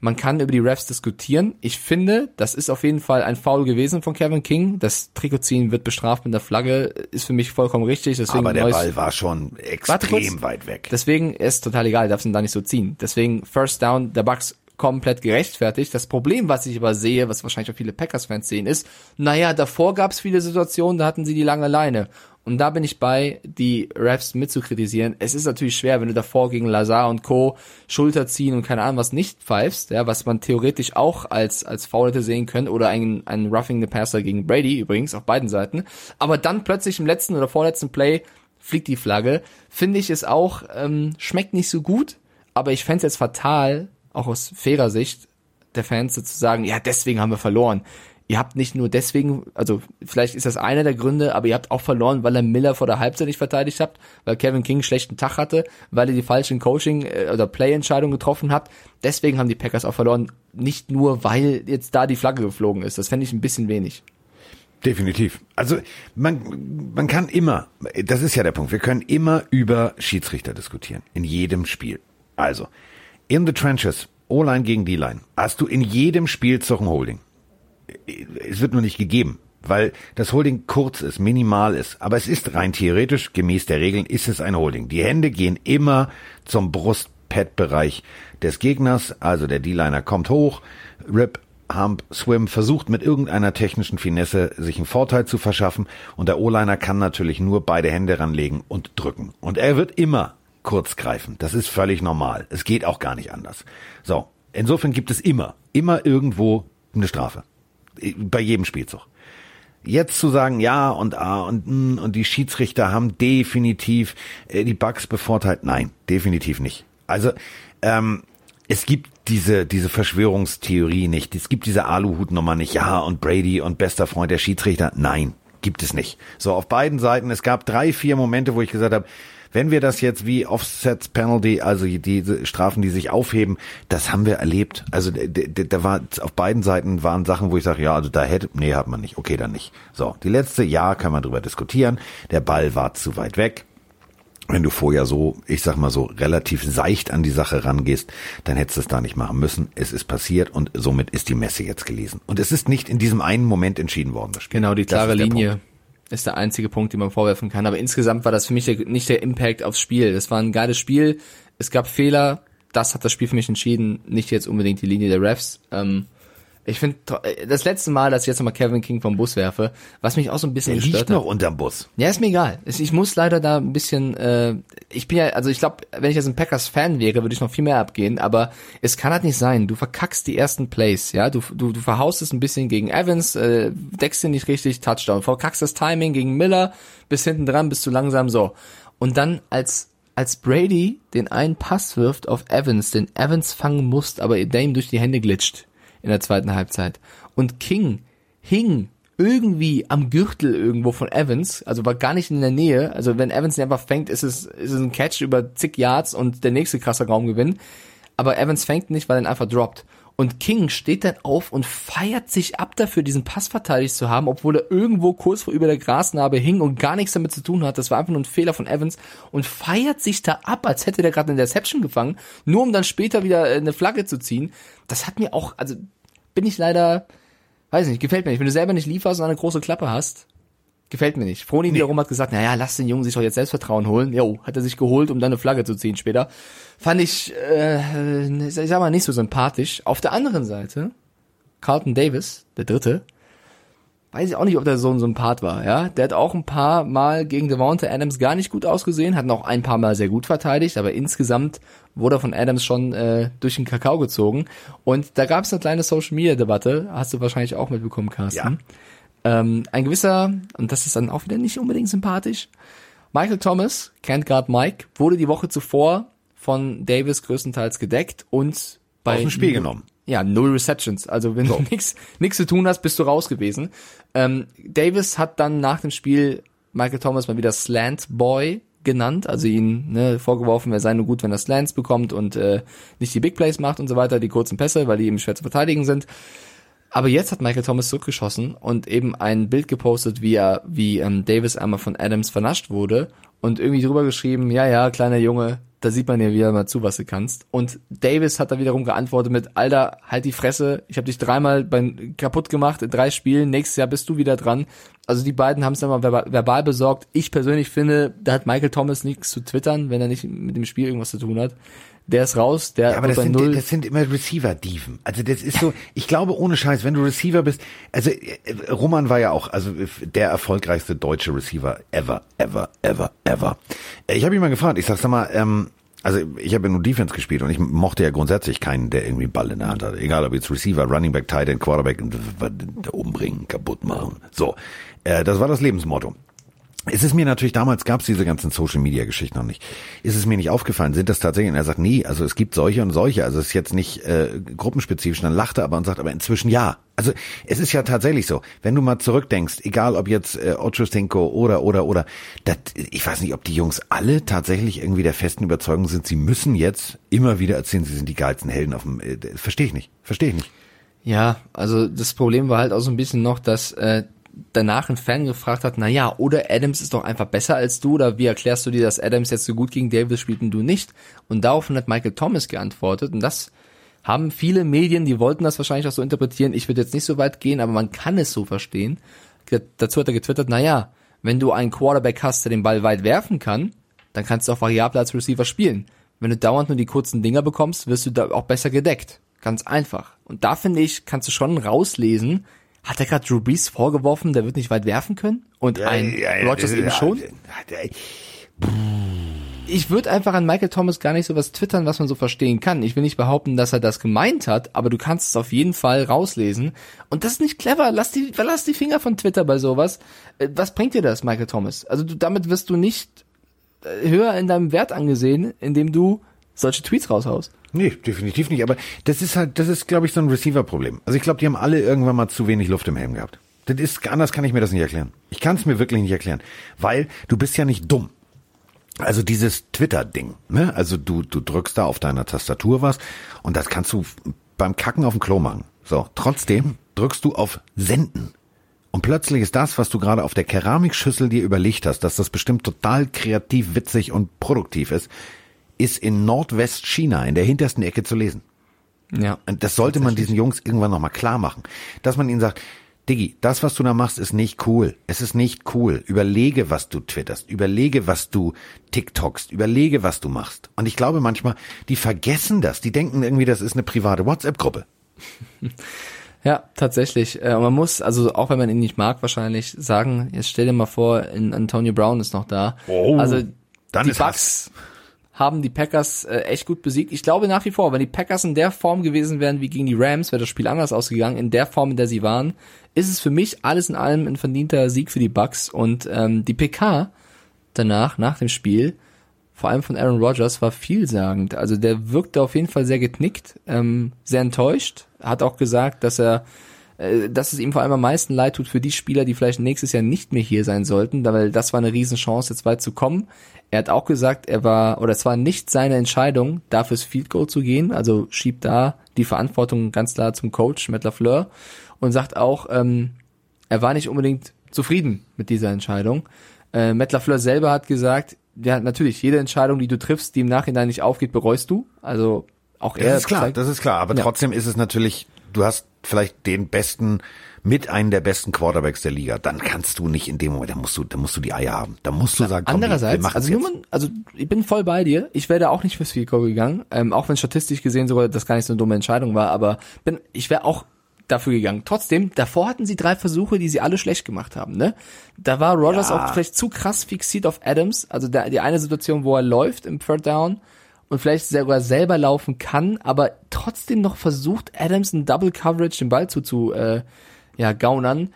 man kann über die Refs diskutieren. Ich finde, das ist auf jeden Fall ein Foul gewesen von Kevin King. Das Trikotziehen wird bestraft mit der Flagge, ist für mich vollkommen richtig. Deswegen Aber der Ball war schon extrem weit weg. Deswegen ist total egal, darfst ihn da nicht so ziehen. Deswegen First Down der Bucks komplett gerechtfertigt. Das Problem, was ich aber sehe, was wahrscheinlich auch viele Packers-Fans sehen, ist, naja, davor gab es viele Situationen, da hatten sie die lange Leine. Und da bin ich bei, die Refs mitzukritisieren. Es ist natürlich schwer, wenn du davor gegen Lazar und Co. Schulter ziehen und keine Ahnung was nicht pfeifst, ja, was man theoretisch auch als, als Foul hätte sehen können oder ein, ein Roughing the Passer gegen Brady übrigens auf beiden Seiten. Aber dann plötzlich im letzten oder vorletzten Play fliegt die Flagge. Finde ich es auch, ähm, schmeckt nicht so gut, aber ich fände es jetzt fatal, auch aus fairer Sicht der Fans zu sagen, ja, deswegen haben wir verloren ihr habt nicht nur deswegen, also vielleicht ist das einer der Gründe, aber ihr habt auch verloren, weil er Miller vor der Halbzeit nicht verteidigt habt, weil Kevin King einen schlechten Tag hatte, weil ihr die falschen Coaching- äh, oder Play-Entscheidungen getroffen habt. Deswegen haben die Packers auch verloren, nicht nur, weil jetzt da die Flagge geflogen ist. Das fände ich ein bisschen wenig. Definitiv. Also man, man kann immer, das ist ja der Punkt, wir können immer über Schiedsrichter diskutieren, in jedem Spiel. Also, in the trenches, O-Line gegen D-Line, hast du in jedem Spiel Zochen Holding es wird nur nicht gegeben, weil das Holding kurz ist, minimal ist. Aber es ist rein theoretisch, gemäß der Regeln, ist es ein Holding. Die Hände gehen immer zum Brustpad-Bereich des Gegners, also der D-Liner kommt hoch, Rip, Hump, Swim versucht mit irgendeiner technischen Finesse sich einen Vorteil zu verschaffen und der O-Liner kann natürlich nur beide Hände ranlegen und drücken. Und er wird immer kurz greifen. Das ist völlig normal. Es geht auch gar nicht anders. So. Insofern gibt es immer, immer irgendwo eine Strafe bei jedem Spielzug. jetzt zu sagen, ja und ah und mm, und die Schiedsrichter haben definitiv äh, die Bugs bevorteilt, nein, definitiv nicht. Also ähm, es gibt diese diese Verschwörungstheorie nicht, es gibt diese Aluhutnummer nicht, ja und Brady und bester Freund der Schiedsrichter, nein, gibt es nicht. So auf beiden Seiten, es gab drei, vier Momente, wo ich gesagt habe, wenn wir das jetzt wie Offsets Penalty, also diese Strafen, die sich aufheben, das haben wir erlebt. Also da war auf beiden Seiten waren Sachen, wo ich sage, ja, also da hätte, nee, hat man nicht. Okay, dann nicht. So, die letzte, ja, kann man drüber diskutieren. Der Ball war zu weit weg. Wenn du vorher so, ich sag mal so, relativ seicht an die Sache rangehst, dann hättest du es da nicht machen müssen. Es ist passiert und somit ist die Messe jetzt gelesen. Und es ist nicht in diesem einen Moment entschieden worden. Das Spiel. Genau, die klare Linie. Punkt ist der einzige Punkt, den man vorwerfen kann. Aber insgesamt war das für mich nicht der Impact aufs Spiel. Das war ein geiles Spiel. Es gab Fehler. Das hat das Spiel für mich entschieden. Nicht jetzt unbedingt die Linie der Refs. Ähm, ich finde, das letzte Mal, dass ich jetzt nochmal Kevin King vom Bus werfe, was mich auch so ein bisschen Der gestört liegt noch unterm Bus. Ja, ist mir egal. Ich muss leider da ein bisschen, äh, ich bin ja, also ich glaube, wenn ich jetzt ein Packers-Fan wäre, würde ich noch viel mehr abgehen, aber es kann halt nicht sein. Du verkackst die ersten Plays, ja, du, du, du verhaust es ein bisschen gegen Evans, äh, deckst ihn nicht richtig, Touchdown, verkackst das Timing gegen Miller, bis hinten dran, bist du langsam so. Und dann als als Brady den einen Pass wirft auf Evans, den Evans fangen muss, aber der ihm durch die Hände glitscht in der zweiten Halbzeit. Und King hing irgendwie am Gürtel irgendwo von Evans, also war gar nicht in der Nähe. Also wenn Evans ihn einfach fängt, ist es, ist es ein Catch über zig Yards und der nächste krasser Raumgewinn. Aber Evans fängt nicht, weil er ihn einfach droppt. Und King steht dann auf und feiert sich ab dafür, diesen Pass verteidigt zu haben, obwohl er irgendwo kurz vor über der Grasnarbe hing und gar nichts damit zu tun hat. Das war einfach nur ein Fehler von Evans und feiert sich da ab, als hätte der gerade eine Deception gefangen, nur um dann später wieder äh, eine Flagge zu ziehen. Das hat mir auch, also bin ich leider, weiß nicht, gefällt mir nicht. Wenn du selber nicht lieferst und eine große Klappe hast, gefällt mir nicht. Froni nee. wiederum hat gesagt, naja, lass den Jungen sich doch jetzt Selbstvertrauen holen. Jo, hat er sich geholt, um dann eine Flagge zu ziehen später. Fand ich, äh, ich sag mal, nicht so sympathisch. Auf der anderen Seite, Carlton Davis, der Dritte, weiß ich auch nicht, ob der so ein Sympath war, ja. Der hat auch ein paar Mal gegen Devonta Adams gar nicht gut ausgesehen, hat noch ein paar Mal sehr gut verteidigt, aber insgesamt wurde er von Adams schon äh, durch den Kakao gezogen. Und da gab es eine kleine Social Media Debatte, hast du wahrscheinlich auch mitbekommen, Carsten. Ja. Ähm, ein gewisser, und das ist dann auch wieder nicht unbedingt sympathisch, Michael Thomas, Can't Guard Mike, wurde die Woche zuvor von Davis größtenteils gedeckt und bei aus dem Spiel genommen. Ja, null Receptions. Also wenn du nichts nix zu tun hast, bist du raus gewesen. Ähm, Davis hat dann nach dem Spiel Michael Thomas mal wieder Slant Boy genannt, also ihn ne, vorgeworfen, er sei nur gut, wenn er Slants bekommt und äh, nicht die Big Plays macht und so weiter, die kurzen Pässe, weil die eben schwer zu verteidigen sind. Aber jetzt hat Michael Thomas zurückgeschossen und eben ein Bild gepostet, wie er, wie ähm, Davis einmal von Adams vernascht wurde und irgendwie drüber geschrieben, ja, ja, kleiner Junge, da sieht man ja wieder mal zu, was du kannst. Und Davis hat da wiederum geantwortet mit, Alter, halt die Fresse, ich habe dich dreimal beim, kaputt gemacht in drei Spielen, nächstes Jahr bist du wieder dran. Also die beiden haben es dann mal verbal, verbal besorgt. Ich persönlich finde, da hat Michael Thomas nichts zu twittern, wenn er nicht mit dem Spiel irgendwas zu tun hat der ist raus, der ja, aber das sind, Null. das sind immer Receiver-Dieven. Also das ist so, ich glaube ohne Scheiß, wenn du Receiver bist, also äh, Roman war ja auch also der erfolgreichste deutsche Receiver ever, ever, ever, ever. Ich habe ihn mal gefragt, ich sag, sag mal, ähm, also ich habe ja nur Defense gespielt und ich mochte ja grundsätzlich keinen, der irgendwie Ball in der Hand hat. Egal ob jetzt Receiver, Running Back, Tight End, Quarterback, da umbringen, kaputt machen. So, äh, das war das Lebensmotto. Ist es mir natürlich, damals gab es diese ganzen Social Media Geschichten noch nicht. Ist es mir nicht aufgefallen, sind das tatsächlich, und er sagt, nee, also es gibt solche und solche, also es ist jetzt nicht äh, gruppenspezifisch, dann lacht er aber und sagt, aber inzwischen ja. Also es ist ja tatsächlich so, wenn du mal zurückdenkst, egal ob jetzt äh, Ochocinco oder, oder, oder, dat, ich weiß nicht, ob die Jungs alle tatsächlich irgendwie der festen Überzeugung sind, sie müssen jetzt immer wieder erzählen, sie sind die geilsten Helden auf dem, äh, verstehe ich nicht, verstehe ich nicht. Ja, also das Problem war halt auch so ein bisschen noch, dass äh, danach ein Fan gefragt hat, na ja, oder Adams ist doch einfach besser als du, oder wie erklärst du dir, dass Adams jetzt so gut gegen Davis spielt und du nicht? Und daraufhin hat Michael Thomas geantwortet und das haben viele Medien, die wollten das wahrscheinlich auch so interpretieren. Ich würde jetzt nicht so weit gehen, aber man kann es so verstehen. Dazu hat er getwittert, na ja, wenn du einen Quarterback hast, der den Ball weit werfen kann, dann kannst du auch variabler als Receiver spielen. Wenn du dauernd nur die kurzen Dinger bekommst, wirst du da auch besser gedeckt. Ganz einfach. Und da finde ich, kannst du schon rauslesen, hat er gerade Drew Brees vorgeworfen, der wird nicht weit werfen können? Und ein ja, ja, Rogers eben schon? ich würde einfach an Michael Thomas gar nicht so was twittern, was man so verstehen kann. Ich will nicht behaupten, dass er das gemeint hat, aber du kannst es auf jeden Fall rauslesen. Und das ist nicht clever. Lass die, lass die Finger von Twitter bei sowas. Äh, Was bringt dir das, Michael Thomas? Also du, damit wirst du nicht äh, höher in deinem Wert angesehen, indem du solche Tweets raushaust. Nee, definitiv nicht. Aber das ist halt, das ist, glaube ich, so ein Receiver-Problem. Also ich glaube, die haben alle irgendwann mal zu wenig Luft im Helm gehabt. Das ist, anders kann ich mir das nicht erklären. Ich kann es mir wirklich nicht erklären. Weil du bist ja nicht dumm. Also dieses Twitter-Ding, ne? Also du, du drückst da auf deiner Tastatur was und das kannst du beim Kacken auf dem Klo machen. So, trotzdem drückst du auf Senden. Und plötzlich ist das, was du gerade auf der Keramikschüssel dir überlegt hast, dass das bestimmt total kreativ, witzig und produktiv ist, ist in Nordwestchina in der hintersten Ecke zu lesen. Ja. Und das sollte man diesen Jungs irgendwann nochmal klar machen. Dass man ihnen sagt, Diggi, das, was du da machst, ist nicht cool. Es ist nicht cool. Überlege, was du twitterst. Überlege, was du TikTokst. Überlege, was du machst. Und ich glaube manchmal, die vergessen das. Die denken irgendwie, das ist eine private WhatsApp-Gruppe. Ja, tatsächlich. Äh, man muss, also auch wenn man ihn nicht mag, wahrscheinlich sagen, jetzt stell dir mal vor, in Antonio Brown ist noch da. Oh, also dann die ist Bucks haben die Packers äh, echt gut besiegt. Ich glaube nach wie vor, wenn die Packers in der Form gewesen wären wie gegen die Rams, wäre das Spiel anders ausgegangen. In der Form, in der sie waren, ist es für mich alles in allem ein verdienter Sieg für die Bucks. Und ähm, die PK danach, nach dem Spiel, vor allem von Aaron Rodgers, war vielsagend. Also der wirkte auf jeden Fall sehr geknickt, ähm, sehr enttäuscht. Hat auch gesagt, dass er dass es ihm vor allem am meisten leid tut für die Spieler, die vielleicht nächstes Jahr nicht mehr hier sein sollten, weil das war eine Riesenchance, jetzt weit zu kommen. Er hat auch gesagt, er war, oder es war nicht seine Entscheidung, da fürs Field Goal zu gehen, also schiebt da die Verantwortung ganz klar zum Coach, Matt LaFleur, und sagt auch, ähm, er war nicht unbedingt zufrieden mit dieser Entscheidung. Äh, Matt LaFleur selber hat gesagt, ja, natürlich, jede Entscheidung, die du triffst, die im Nachhinein nicht aufgeht, bereust du. Also auch er Das ist klar, zeigt- das ist klar. Aber Ja. trotzdem ist es natürlich, du hast vielleicht den besten, mit einem der besten Quarterbacks der Liga. Dann kannst du nicht in dem Moment, da musst du, da musst du die Eier haben. Da musst du sagen, komm, wir Andererseits, machen's also, jetzt. nur man, also ich bin voll bei dir. Ich wäre da auch nicht fürs Field Goal gegangen, ähm, auch wenn statistisch gesehen sogar das gar nicht so eine dumme Entscheidung war. Aber bin, ich wäre auch dafür gegangen. Trotzdem, davor hatten sie drei Versuche, die sie alle schlecht gemacht haben. Ne? Da war Rodgers Ja. auch vielleicht zu krass fixiert auf Adams. Also der, die eine Situation, wo er läuft im Third Down und vielleicht sogar selber laufen kann, aber trotzdem noch versucht, Adams in Double Coverage den Ball zu, zu äh, ja, gaunern.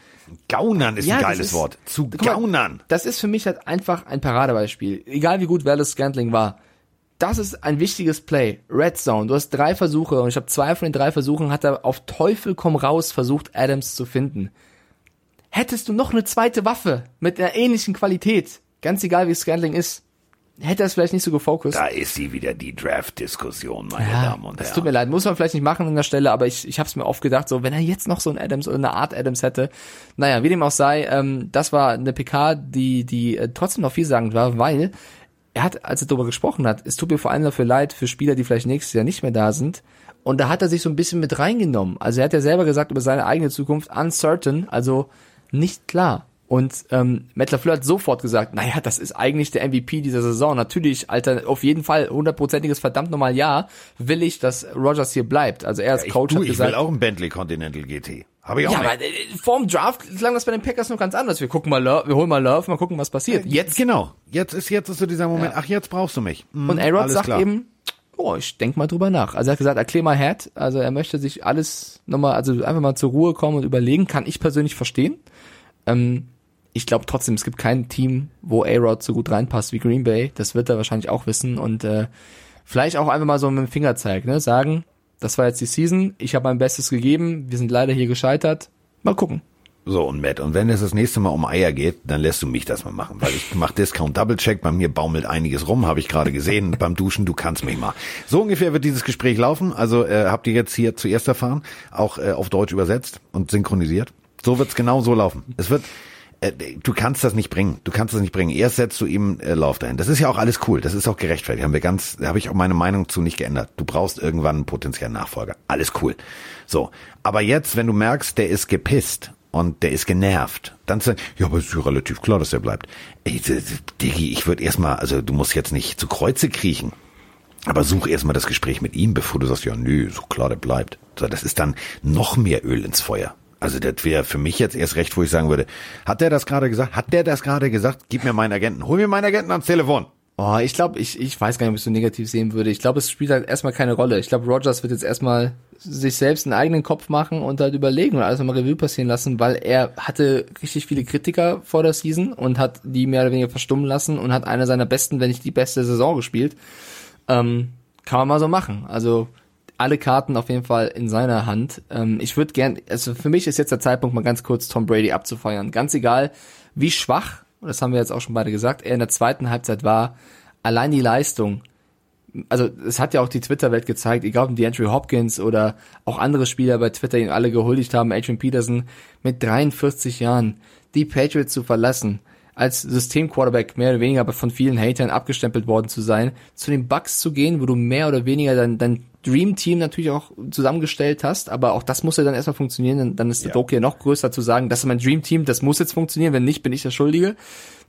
Gaunern ist Ja, ein geiles ist- Wort. Zu Guck mal, gaunern. Das ist für mich halt einfach ein Paradebeispiel. Egal wie gut Wallace Scantling war. Das ist ein wichtiges Play. Red Zone. Du hast drei Versuche und ich habe zwei von den drei Versuchen hat er auf Teufel komm raus versucht, Adams zu finden. Hättest du noch eine zweite Waffe mit einer ähnlichen Qualität, ganz egal wie Scantling ist, hätte er es vielleicht nicht so gefokust. Da ist sie wieder die Draft-Diskussion, meine Ja, Damen und es tut Herren. mir leid, muss man vielleicht nicht machen an der Stelle, aber ich, ich habe es mir oft gedacht, so wenn er jetzt noch so ein Adams oder eine Art Adams hätte, naja, wie dem auch sei, ähm, das war eine PK, die die äh, trotzdem noch vielsagend war, weil er hat, als er darüber gesprochen hat, es tut mir vor allem dafür leid für Spieler, die vielleicht nächstes Jahr nicht mehr da sind. Und da hat er sich so ein bisschen mit reingenommen. Also er hat ja selber gesagt über seine eigene Zukunft uncertain, also nicht klar. Und ähm, Matt LaFleur hat sofort gesagt, naja, das ist eigentlich der MVP dieser Saison. Natürlich, Alter, auf jeden Fall hundertprozentiges verdammt nochmal ja, will ich, dass Rogers hier bleibt. Also er als Ich, Coach du, hat ich gesagt, will auch einen Bentley Continental GT. Habe ich auch ja, nicht. aber äh, vorm Draft klang das bei den Packers noch ganz anders. Wir gucken mal, Love, wir holen mal Love, mal gucken, was passiert. Jetzt Genau. Jetzt ist jetzt ist so dieser Moment, Ja. ach, jetzt brauchst du mich. Mhm, Und alles sagt klar. eben, oh, ich denk mal drüber nach. Also er hat gesagt, erklär mal Head. Also er möchte sich alles nochmal, also einfach mal zur Ruhe kommen und überlegen. Kann ich persönlich verstehen. Ähm, ich glaube trotzdem, es gibt kein Team, wo A-Rod so gut reinpasst wie Green Bay. Das wird er wahrscheinlich auch wissen. Und äh, vielleicht auch einfach mal so mit dem Fingerzeig, ne? Sagen, das war jetzt die Season, ich habe mein Bestes gegeben, wir sind leider hier gescheitert. Mal gucken. So, und Matt, und wenn es das nächste Mal um Eier geht, dann lässt du mich das mal machen, weil ich [laughs] mach Discount Double Check, bei mir baumelt einiges rum, habe ich gerade gesehen [laughs] beim Duschen, du kannst mich mal. So ungefähr wird dieses Gespräch laufen, also äh, habt ihr jetzt hier zuerst erfahren, auch äh, auf Deutsch übersetzt und synchronisiert. So wird's genau so laufen. Es wird äh, du kannst das nicht bringen. Du kannst das nicht bringen. Erst setzt du ihm äh, Lauf dahin. Das ist ja auch alles cool. Das ist auch gerechtfertigt. Haben wir ganz, habe ich auch meine Meinung zu nicht geändert. Du brauchst irgendwann einen potenziellen Nachfolger. Alles cool. So. Aber jetzt, wenn du merkst, der ist gepisst und der ist genervt, dann sagen, ja, aber es ist ja relativ klar, dass er bleibt. Ey, Diggi, ich würde erstmal, also du musst jetzt nicht zu Kreuze kriechen. Aber such erstmal das Gespräch mit ihm, bevor du sagst, ja, nö, so klar, der bleibt. So, das ist dann noch mehr Öl ins Feuer. Also das wäre für mich jetzt erst recht, wo ich sagen würde, hat der das gerade gesagt? Hat der das gerade gesagt? Gib mir meinen Agenten. Hol mir meinen Agenten ans Telefon. Oh, ich glaube, ich, ich weiß gar nicht, ob ich so negativ sehen würde. Ich glaube, es spielt halt erstmal keine Rolle. Ich glaube, Rogers wird jetzt erstmal sich selbst einen eigenen Kopf machen und halt überlegen und alles nochmal Revue passieren lassen, weil er hatte richtig viele Kritiker vor der Season und hat die mehr oder weniger verstummen lassen und hat eine seiner besten, wenn nicht die beste Saison gespielt. Ähm, kann man mal so machen. Also alle Karten auf jeden Fall in seiner Hand. Ähm, ich würde gern, also für mich ist jetzt der Zeitpunkt, mal ganz kurz Tom Brady abzufeiern. Ganz egal, wie schwach das haben wir jetzt auch schon beide gesagt, er in der zweiten Halbzeit war, allein die Leistung, also es hat ja auch die Twitter-Welt gezeigt, egal ob die Andrew Hopkins oder auch andere Spieler bei Twitter ihn alle gehuldigt haben, Adrian Peterson, mit 43 Jahren die Patriots zu verlassen, als System-Quarterback mehr oder weniger aber von vielen Hatern abgestempelt worden zu sein, zu den Bucks zu gehen, wo du mehr oder weniger dein, dein Dream Team natürlich auch zusammengestellt hast, aber auch das muss ja dann erstmal funktionieren, dann, dann ist der Druck ja noch größer zu sagen, das ist mein Dream Team, das muss jetzt funktionieren, wenn nicht, bin ich der Schuldige.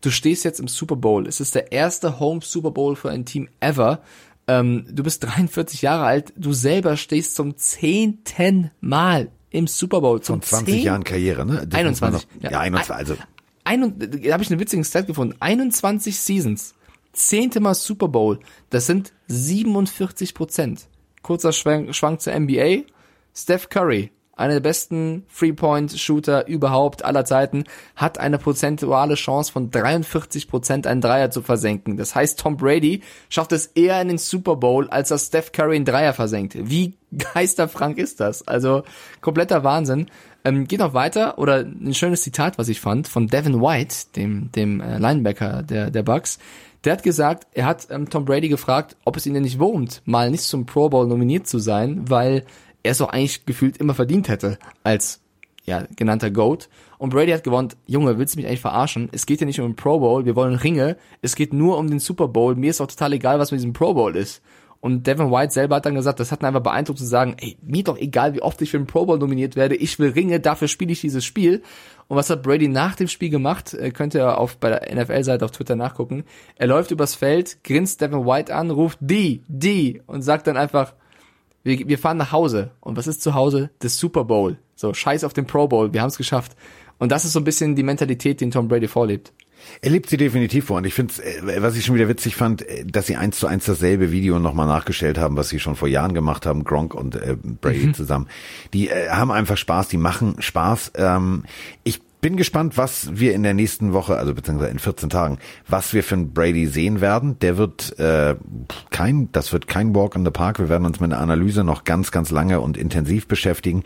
Du stehst jetzt im Super Bowl, es ist der erste Home Super Bowl für ein Team ever. Ähm, du bist 43 Jahre alt, du selber stehst zum zehnten Mal im Super Bowl. Zum Von 20 10? Jahren Karriere, ne? Das 21. Noch, ja, ja, 21, also. Ein, da habe ich einen witzigen Stat gefunden. 21 Seasons. Zehnte Mal Super Bowl. Das sind 47 Prozent. Kurzer Schwank, Schwank zur NBA. Steph Curry, einer der besten Three-Point-Shooter überhaupt aller Zeiten, hat eine prozentuale Chance von 43 Prozent einen Dreier zu versenken. Das heißt, Tom Brady schafft es eher in den Super Bowl, als dass Steph Curry einen Dreier versenkt. Wie geisterfrank ist das? Also kompletter Wahnsinn. Ähm, geht noch weiter oder ein schönes Zitat, was ich fand, von Devin White, dem, dem äh, Linebacker der, der Bucks. Der hat gesagt, er hat ähm, Tom Brady gefragt, ob es ihn denn nicht wurmt, mal nicht zum Pro Bowl nominiert zu sein, weil er es auch eigentlich gefühlt immer verdient hätte als ja, genannter GOAT. Und Brady hat gewonnen, Junge, willst du mich eigentlich verarschen? Es geht ja nicht um den Pro Bowl, wir wollen Ringe, es geht nur um den Super Bowl, mir ist auch total egal, was mit diesem Pro Bowl ist. Und Devin White selber hat dann gesagt, das hat ihn einfach beeindruckt zu sagen, ey, mir doch egal, wie oft ich für den Pro Bowl nominiert werde, ich will Ringe, dafür spiele ich dieses Spiel. Und was hat Brady nach dem Spiel gemacht? Äh, könnt ihr auf bei der NFL-Seite auf Twitter nachgucken. Er läuft übers Feld, grinst Devin White an, ruft die, die und sagt dann einfach, wir, wir fahren nach Hause. Und was ist zu Hause? Das Super Bowl. So, scheiß auf den Pro Bowl, wir haben es geschafft. Und das ist so ein bisschen die Mentalität, die Tom Brady vorlebt. Er lebt sie definitiv vor und ich finde, äh, was ich schon wieder witzig fand, äh, dass sie eins zu eins dasselbe Video nochmal nachgestellt haben, was sie schon vor Jahren gemacht haben, Gronk und äh, Brady mhm. zusammen. Die äh, haben einfach Spaß, die machen Spaß. Ähm, ich bin gespannt, was wir in der nächsten Woche, also beziehungsweise in 14 Tagen, was wir von Brady sehen werden. Der wird äh, kein, das wird kein Walk in the Park. Wir werden uns mit der Analyse noch ganz, ganz lange und intensiv beschäftigen.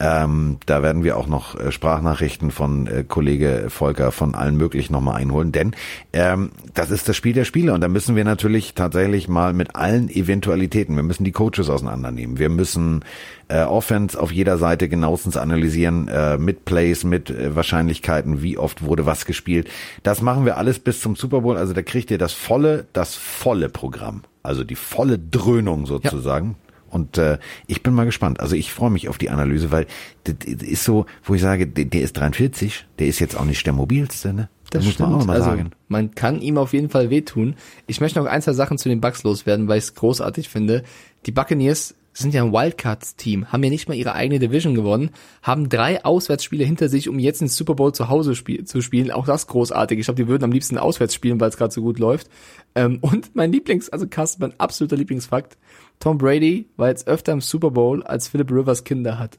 Ähm, da werden wir auch noch äh, Sprachnachrichten von äh, Kollege Volker von allen möglichen nochmal einholen, denn ähm, das ist das Spiel der Spiele. Und da müssen wir natürlich tatsächlich mal mit allen Eventualitäten, wir müssen die Coaches auseinandernehmen, wir müssen äh, Offense auf jeder Seite genauestens analysieren, äh, mit Plays, mit äh, Wahrscheinlichkeiten, wie oft wurde was gespielt. Das machen wir alles bis zum Super Bowl, also da kriegt ihr das volle, das volle Programm, also die volle Dröhnung sozusagen. Ja und äh, ich bin mal gespannt. Also ich freue mich auf die Analyse, weil das ist so, wo ich sage, der, der ist 43, der ist jetzt auch nicht der mobilste, ne? Das, das muss man auch mal also, sagen. Man kann ihm auf jeden Fall wehtun. Ich möchte noch ein, zwei Sachen zu den Bugs loswerden, weil ich es großartig finde. Die Buccaneers sind ja ein Wildcards-Team, haben ja nicht mal ihre eigene Division gewonnen, haben drei Auswärtsspiele hinter sich, um jetzt ins Super Bowl zu Hause spiel zu spielen. Auch das großartig. Ich glaube, die würden am liebsten auswärts spielen, weil es gerade so gut läuft. Ähm, und mein Lieblings, also Carsten, mein absoluter Lieblingsfakt, Tom Brady war jetzt öfter im Super Bowl, als Philip Rivers Kinder hat.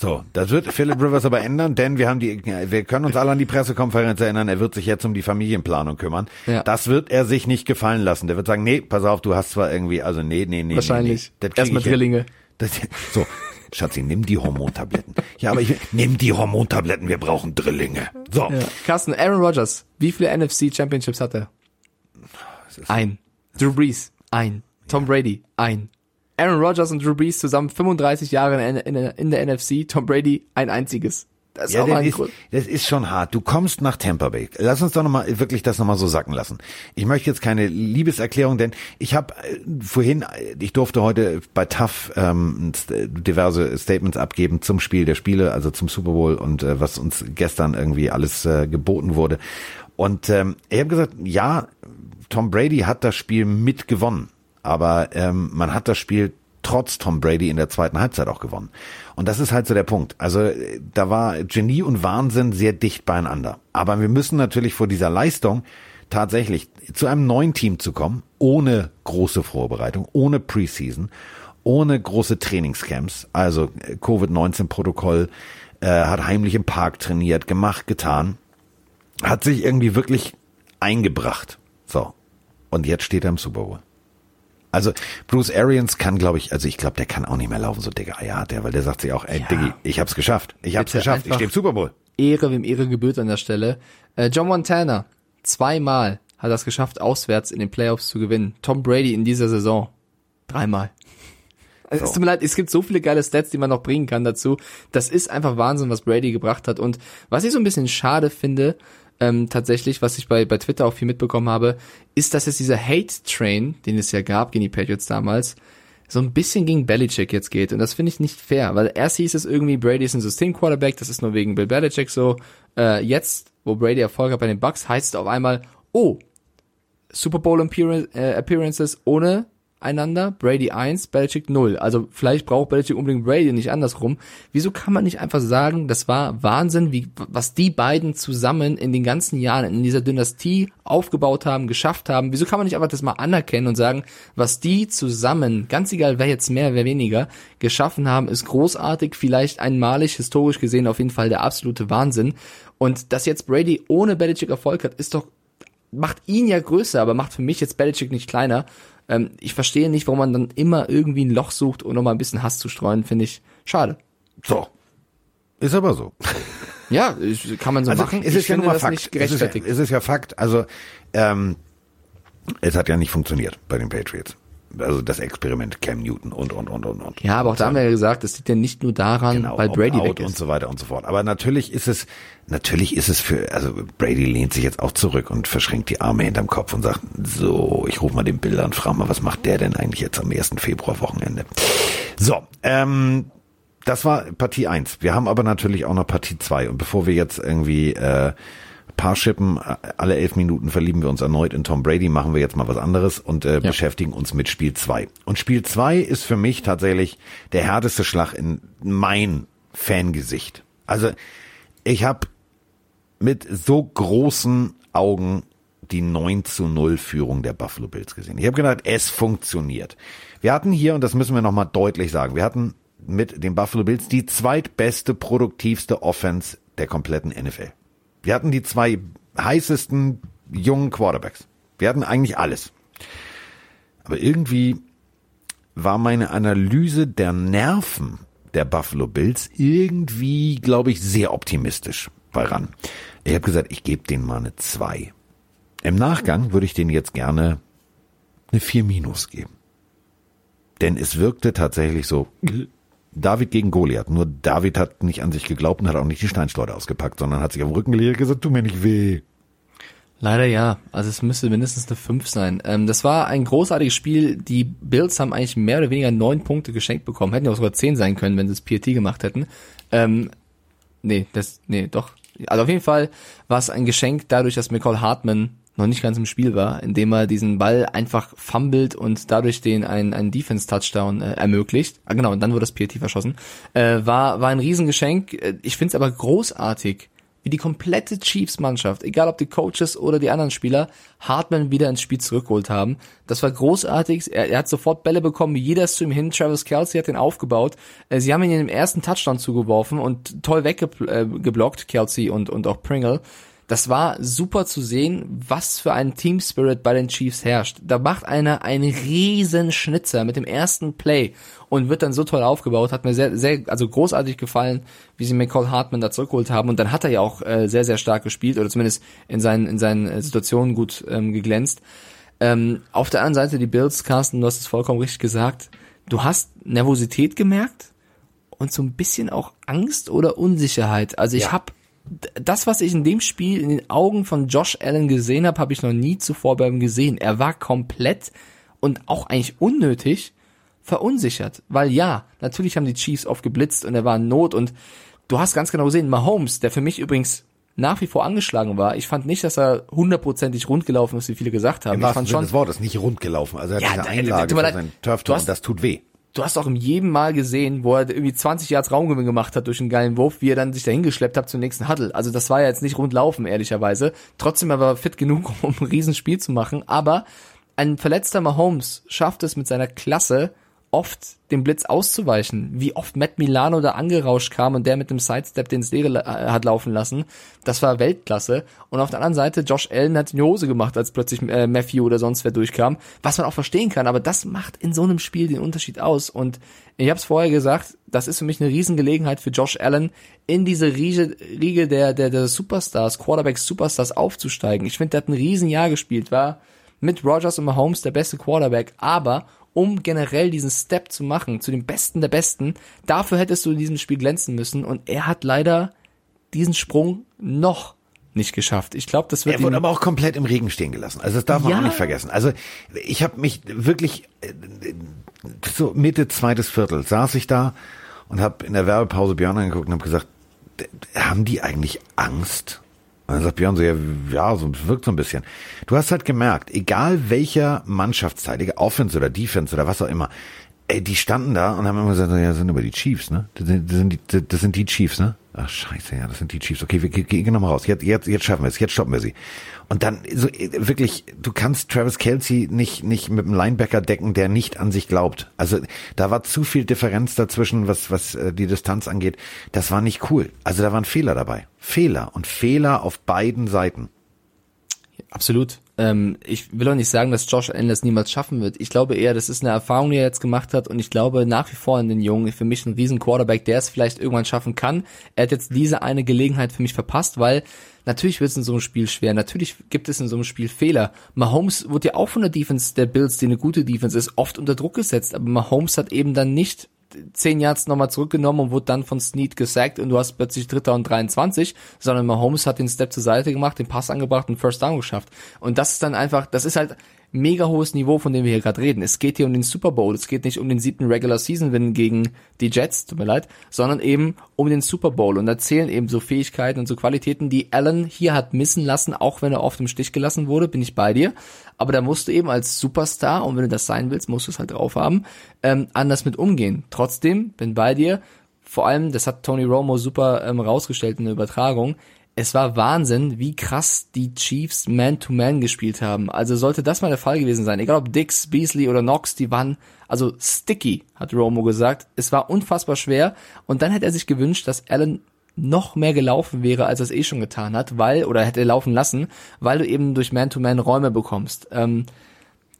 So, das wird Philip Rivers aber ändern, denn wir haben die, wir können uns alle an die Pressekonferenz erinnern, er wird sich jetzt um die Familienplanung kümmern. Ja. Das wird er sich nicht gefallen lassen. Der wird sagen, nee, pass auf, du hast zwar irgendwie, also nee, nee, nee. Wahrscheinlich. Nee, nee. Erstmal Drillinge. Das, so, Schatzi, nimm die Hormontabletten. Ja, aber ich nimm die Hormontabletten, wir brauchen Drillinge. So. Ja. Carsten, Aaron Rodgers, wie viele NFC Championships hat er? Ein. Drew Brees, ein. Tom Brady, ein. Aaron Rodgers und Drew Brees zusammen 35 Jahre in, in, in der NFC, Tom Brady ein einziges. Das ist, ja, das ist, das ist schon hart. Du kommst nach Tampa Bay. Lass uns doch nochmal wirklich das nochmal so sacken lassen. Ich möchte jetzt keine Liebeserklärung, denn ich habe äh, vorhin, äh, ich durfte heute bei TAF ähm, diverse Statements abgeben zum Spiel der Spiele, also zum Super Bowl und äh, was uns gestern irgendwie alles äh, geboten wurde. Und ähm, ich habe gesagt, ja, Tom Brady hat das Spiel mitgewonnen. Aber ähm, man hat das Spiel trotz Tom Brady in der zweiten Halbzeit auch gewonnen. Und das ist halt so der Punkt. Also da war Genie und Wahnsinn sehr dicht beieinander. Aber wir müssen natürlich vor dieser Leistung tatsächlich zu einem neuen Team zu kommen, ohne große Vorbereitung, ohne Preseason, ohne große Trainingscamps, also äh, Covid-19-Protokoll, äh, hat heimlich im Park trainiert, gemacht, getan, hat sich irgendwie wirklich eingebracht. So. Und jetzt steht er im Super Bowl. Also Bruce Arians kann, glaube ich, also ich glaube, der kann auch nicht mehr laufen, so dicke Eier hat der, weil der sagt sich auch, ey, Ja. Diggi, ich hab's geschafft. Ich hab's Bitte geschafft. Ich stehe im Super Bowl. Ehre, wem Ehre gebührt an der Stelle. Äh, John Montana, zweimal hat er es geschafft, auswärts in den Playoffs zu gewinnen. Tom Brady in dieser Saison, dreimal. Also, Es tut mir leid, es gibt so viele geile Stats, die man noch bringen kann dazu. Das ist einfach Wahnsinn, was Brady gebracht hat. Und was ich so ein bisschen schade finde, ähm, tatsächlich, was ich bei, bei Twitter auch viel mitbekommen habe, ist, dass jetzt dieser Hate-Train, den es ja gab gegen die Patriots damals, so ein bisschen gegen Belichick jetzt geht. Und das finde ich nicht fair, weil erst hieß es irgendwie, Brady ist ein System-Quarterback, das ist nur wegen Bill Belichick so. Äh, jetzt, wo Brady Erfolg hat bei den Bucks, heißt es auf einmal, oh, Super Bowl äh, Appearances ohne einander, Brady 1, Belichick 0. Also vielleicht braucht Belichick unbedingt Brady, nicht andersrum. Wieso kann man nicht einfach sagen, das war Wahnsinn, wie, was die beiden zusammen in den ganzen Jahren in dieser Dynastie aufgebaut haben, geschafft haben. Wieso kann man nicht einfach das mal anerkennen und sagen, was die zusammen, ganz egal wer jetzt mehr, wer weniger, geschaffen haben, ist großartig, vielleicht einmalig, historisch gesehen auf jeden Fall der absolute Wahnsinn. Und dass jetzt Brady ohne Belichick Erfolg hat, ist doch macht ihn ja größer, aber macht für mich jetzt Belichick nicht kleiner. Ähm, ich verstehe nicht, warum man dann immer irgendwie ein Loch sucht, um nochmal ein bisschen Hass zu streuen, finde ich schade. So. Ist aber so. Ja, kann man so Also machen. es ich ist ja mal das Fakt. nicht Es ist, ja, es ist ja Fakt. Also ähm, es hat ja nicht funktioniert bei den Patriots. Also das Experiment Cam Newton und und und und und. ja, aber auch da haben wir ja gesagt, das liegt ja nicht nur daran, Genau, weil Brady weg und ist. so weiter und so fort. Aber natürlich ist es, natürlich ist es für, also Brady lehnt sich jetzt auch zurück und verschränkt die Arme hinterm Kopf und sagt, so, ich rufe mal den Bilder und frage mal, was macht der denn eigentlich jetzt am 1. Februar-Wochenende? So, ähm, das war Partie eins. Wir haben aber natürlich auch noch Partie zwei Und bevor wir jetzt irgendwie äh, Paar schippen, äh, alle elf Minuten verlieben wir uns erneut in Tom Brady, machen wir jetzt mal was anderes und äh, beschäftigen uns mit Spiel zwei. Und Spiel zwei ist für mich tatsächlich der härteste Schlag in mein Fangesicht. Also ich habe mit so großen Augen die 9 zu 0 Führung der Buffalo Bills gesehen. Ich habe gedacht, es funktioniert. Wir hatten hier, und das müssen wir nochmal deutlich sagen, wir hatten mit den Buffalo Bills die zweitbeste, produktivste Offense der kompletten NFL. Wir hatten die zwei heißesten jungen Quarterbacks. Wir hatten eigentlich alles. Aber irgendwie war meine Analyse der Nerven der Buffalo Bills irgendwie, glaube ich, sehr optimistisch bei ran. Ich habe gesagt, ich gebe denen mal eine 2. Im Nachgang würde ich denen jetzt gerne eine 4 minus geben. Denn es wirkte tatsächlich so, David gegen Goliath. Nur David hat nicht an sich geglaubt und hat auch nicht die Steinschleuder ausgepackt, sondern hat sich auf den Rücken gelegt und gesagt, tu mir nicht weh. Leider ja. Also es müsste mindestens eine 5 sein. Ähm, das war ein großartiges Spiel. Die Bills haben eigentlich mehr oder weniger neun Punkte geschenkt bekommen. Hätten ja auch sogar 10 sein können, wenn sie das PAT gemacht hätten. Ähm, nee, das, nee, doch. Also auf jeden Fall war es ein Geschenk dadurch, dass McCall Hartman noch nicht ganz im Spiel war, indem er diesen Ball einfach fummelt und dadurch den einen, einen Defense-Touchdown äh, ermöglicht. Ah, genau, und dann wurde das PAT verschossen. Äh, war, war ein Riesengeschenk. Äh, Ich finde es aber großartig, wie die komplette Chiefs-Mannschaft, egal ob die Coaches oder die anderen Spieler, Hartman wieder ins Spiel zurückgeholt haben. Das war großartig. Er, er hat sofort Bälle bekommen, wie jeder zu ihm hin. Travis Kelsey hat den aufgebaut. Äh, Sie haben ihn in dem ersten Touchdown zugeworfen und toll weggeblockt, Kelsey und, und auch Pringle. Das war super zu sehen, was für ein Team Spirit bei den Chiefs herrscht. Da macht einer einen riesen Schnitzer mit dem ersten Play und wird dann so toll aufgebaut. Hat mir sehr, sehr, also großartig gefallen, wie sie McCall Hartman da zurückgeholt haben. Und dann hat er ja auch äh, sehr, sehr stark gespielt oder zumindest in seinen, in seinen äh, Situationen gut ähm, geglänzt. Ähm, auf der anderen Seite die Bills, Carsten, du hast es vollkommen richtig gesagt. Du hast Nervosität gemerkt und so ein bisschen auch Angst oder Unsicherheit. Also ich Ja. hab das, was ich in dem Spiel in den Augen von Josh Allen gesehen habe, habe ich noch nie zuvor bei ihm gesehen. Er war komplett und auch eigentlich unnötig verunsichert, weil ja, natürlich haben die Chiefs oft geblitzt und er war in Not und du hast ganz genau gesehen, Mahomes, der für mich übrigens nach wie vor angeschlagen war. Ich fand nicht, dass er hundertprozentig rund gelaufen ist, wie viele gesagt haben. Im ich fand schon, des Wortes, nicht rund gelaufen. Also er hat Ja, diese da- Einlage tut mir für leid. seinen Du Turftor hast- und das tut weh. Du hast auch in jedem Mal gesehen, wo er irgendwie 20 Yards Raumgewinn gemacht hat durch einen geilen Wurf, wie er dann sich dahin geschleppt hat zum nächsten Huddle. Also das war ja jetzt nicht rundlaufen, ehrlicherweise. Trotzdem er war fit genug, [laughs] um ein Riesenspiel zu machen. Aber ein verletzter Mahomes schafft es mit seiner Klasse, oft dem Blitz auszuweichen. Wie oft Matt Milano da angerauscht kam und der mit dem Sidestep den Leere äh, hat laufen lassen. Das war Weltklasse. Und auf der anderen Seite, Josh Allen hat in die Hose gemacht, als plötzlich äh, Matthew oder sonst wer durchkam. Was man auch verstehen kann, aber das macht in so einem Spiel den Unterschied aus. Und ich habe es vorher gesagt, das ist für mich eine Riesengelegenheit für Josh Allen, in diese Riege, Riege der, der, der Superstars, Quarterbacks Superstars aufzusteigen. Ich finde, der hat ein Riesenjahr gespielt, war mit Rogers und Mahomes der beste Quarterback, aber um generell diesen Step zu machen, zu dem Besten der Besten. Dafür hättest du in diesem Spiel glänzen müssen und er hat leider diesen Sprung noch nicht geschafft. Ich glaube, das wird. Er wurde aber auch komplett im Regen stehen gelassen. Also das darf man ja. auch nicht vergessen. Also ich habe mich wirklich äh, so Mitte zweites Viertel saß ich da und habe in der Werbepause Björn angeguckt und habe gesagt, haben die eigentlich Angst? Und dann sagt Björn so, ja, ja, so wirkt so ein bisschen. Du hast halt gemerkt, egal welcher Mannschaftsteil, Offense oder Defense oder was auch immer, ey, die standen da und haben immer gesagt, ja, das sind aber die Chiefs, ne? Das sind, das sind, die, das sind die Chiefs, ne? Ach, scheiße, ja, das sind die Chiefs. Okay, wir gehen nochmal raus. Jetzt, jetzt, jetzt schaffen wir es, jetzt stoppen wir sie. Und dann, so, wirklich, du kannst Travis Kelsey nicht, nicht mit einem Linebacker decken, der nicht an sich glaubt. Also, da war zu viel Differenz dazwischen, was, was äh, die Distanz angeht. Das war nicht cool. Also, da waren Fehler dabei. Fehler und Fehler auf beiden Seiten. Absolut. Ähm, ich will auch nicht sagen, dass Josh Allen das niemals schaffen wird. Ich glaube eher, das ist eine Erfahrung, die er jetzt gemacht hat und ich glaube nach wie vor in den Jungen, für mich ein riesen Quarterback, der es vielleicht irgendwann schaffen kann. Er hat jetzt diese eine Gelegenheit für mich verpasst, weil natürlich wird es in so einem Spiel schwer, natürlich gibt es in so einem Spiel Fehler. Mahomes wird ja auch von der Defense der Bills, die eine gute Defense ist, oft unter Druck gesetzt, aber Mahomes hat eben dann nicht zehn Yards nochmal zurückgenommen und wurde dann von Snead gesackt und du hast plötzlich Dritter und 23, sondern Mahomes hat den Step zur Seite gemacht, den Pass angebracht und First Down geschafft. Und das ist dann einfach, das ist halt mega hohes Niveau, von dem wir hier gerade reden. Es geht hier um den Super Bowl, es geht nicht um den siebten Regular Season Win gegen die Jets, tut mir leid, sondern eben um den Super Bowl und da zählen eben so Fähigkeiten und so Qualitäten, die Allen hier hat missen lassen, auch wenn er oft im Stich gelassen wurde, bin ich bei dir. Aber da musst du eben als Superstar, und wenn du das sein willst, musst du es halt drauf haben, ähm, anders mit umgehen. Trotzdem, bin bei dir, vor allem, das hat Tony Romo super ähm, rausgestellt in der Übertragung, es war Wahnsinn, wie krass die Chiefs Man-to-Man -Man gespielt haben. Also sollte das mal der Fall gewesen sein. Egal ob Dix, Beasley oder Knox, die waren also sticky, hat Romo gesagt. Es war unfassbar schwer. Und dann hätte er sich gewünscht, dass Allen noch mehr gelaufen wäre, als er es eh schon getan hat, weil, oder hätte laufen lassen, weil du eben durch Man-to-Man -Man Räume bekommst. Ähm,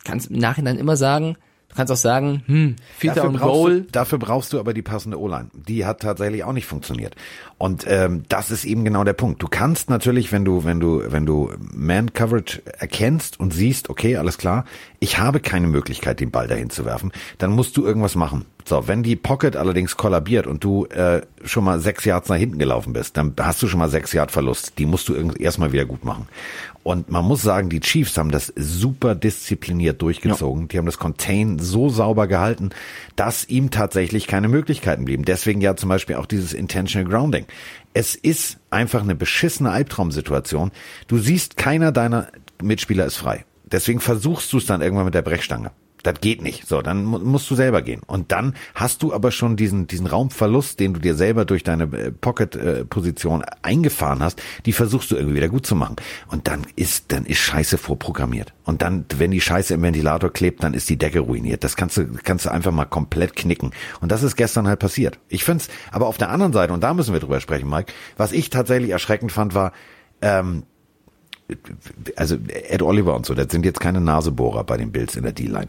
kannst im Nachhinein immer sagen, Du kannst auch sagen, hm, Vierter und Goal. Du, dafür brauchst du aber die passende O-Line. Die hat tatsächlich auch nicht funktioniert. Und ähm, das ist eben genau der Punkt. Du kannst natürlich, wenn du, wenn du, wenn du Man Coverage erkennst und siehst, okay, alles klar, ich habe keine Möglichkeit, den Ball dahin zu werfen, dann musst du irgendwas machen. So, wenn die Pocket allerdings kollabiert und du äh, schon mal sechs Yards nach hinten gelaufen bist, dann hast du schon mal sechs Yard Verlust. Die musst du erstmal wieder gut machen. Und man muss sagen, die Chiefs haben das super diszipliniert durchgezogen. Ja. Die haben das Contain so sauber gehalten, dass ihm tatsächlich keine Möglichkeiten blieben. Deswegen ja zum Beispiel auch dieses Intentional Grounding. Es ist einfach eine beschissene Albtraumsituation. Du siehst, keiner deiner Mitspieler ist frei. Deswegen versuchst du es dann irgendwann mit der Brechstange das geht nicht. So, dann musst du selber gehen. Und dann hast du aber schon diesen, diesen Raumverlust, den du dir selber durch deine äh, Pocket-Position eingefahren hast, die versuchst du irgendwie wieder gut zu machen. Und dann ist, dann ist Scheiße vorprogrammiert. Und dann, wenn die Scheiße im Ventilator klebt, dann ist die Decke ruiniert. Das kannst du, kannst du einfach mal komplett knicken. Und das ist gestern halt passiert. Ich find's, aber auf der anderen Seite, und da müssen wir drüber sprechen, Mike, was ich tatsächlich erschreckend fand, war, ähm, also Ed Oliver und so, das sind jetzt keine Nasebohrer bei den Bills in der D-Line.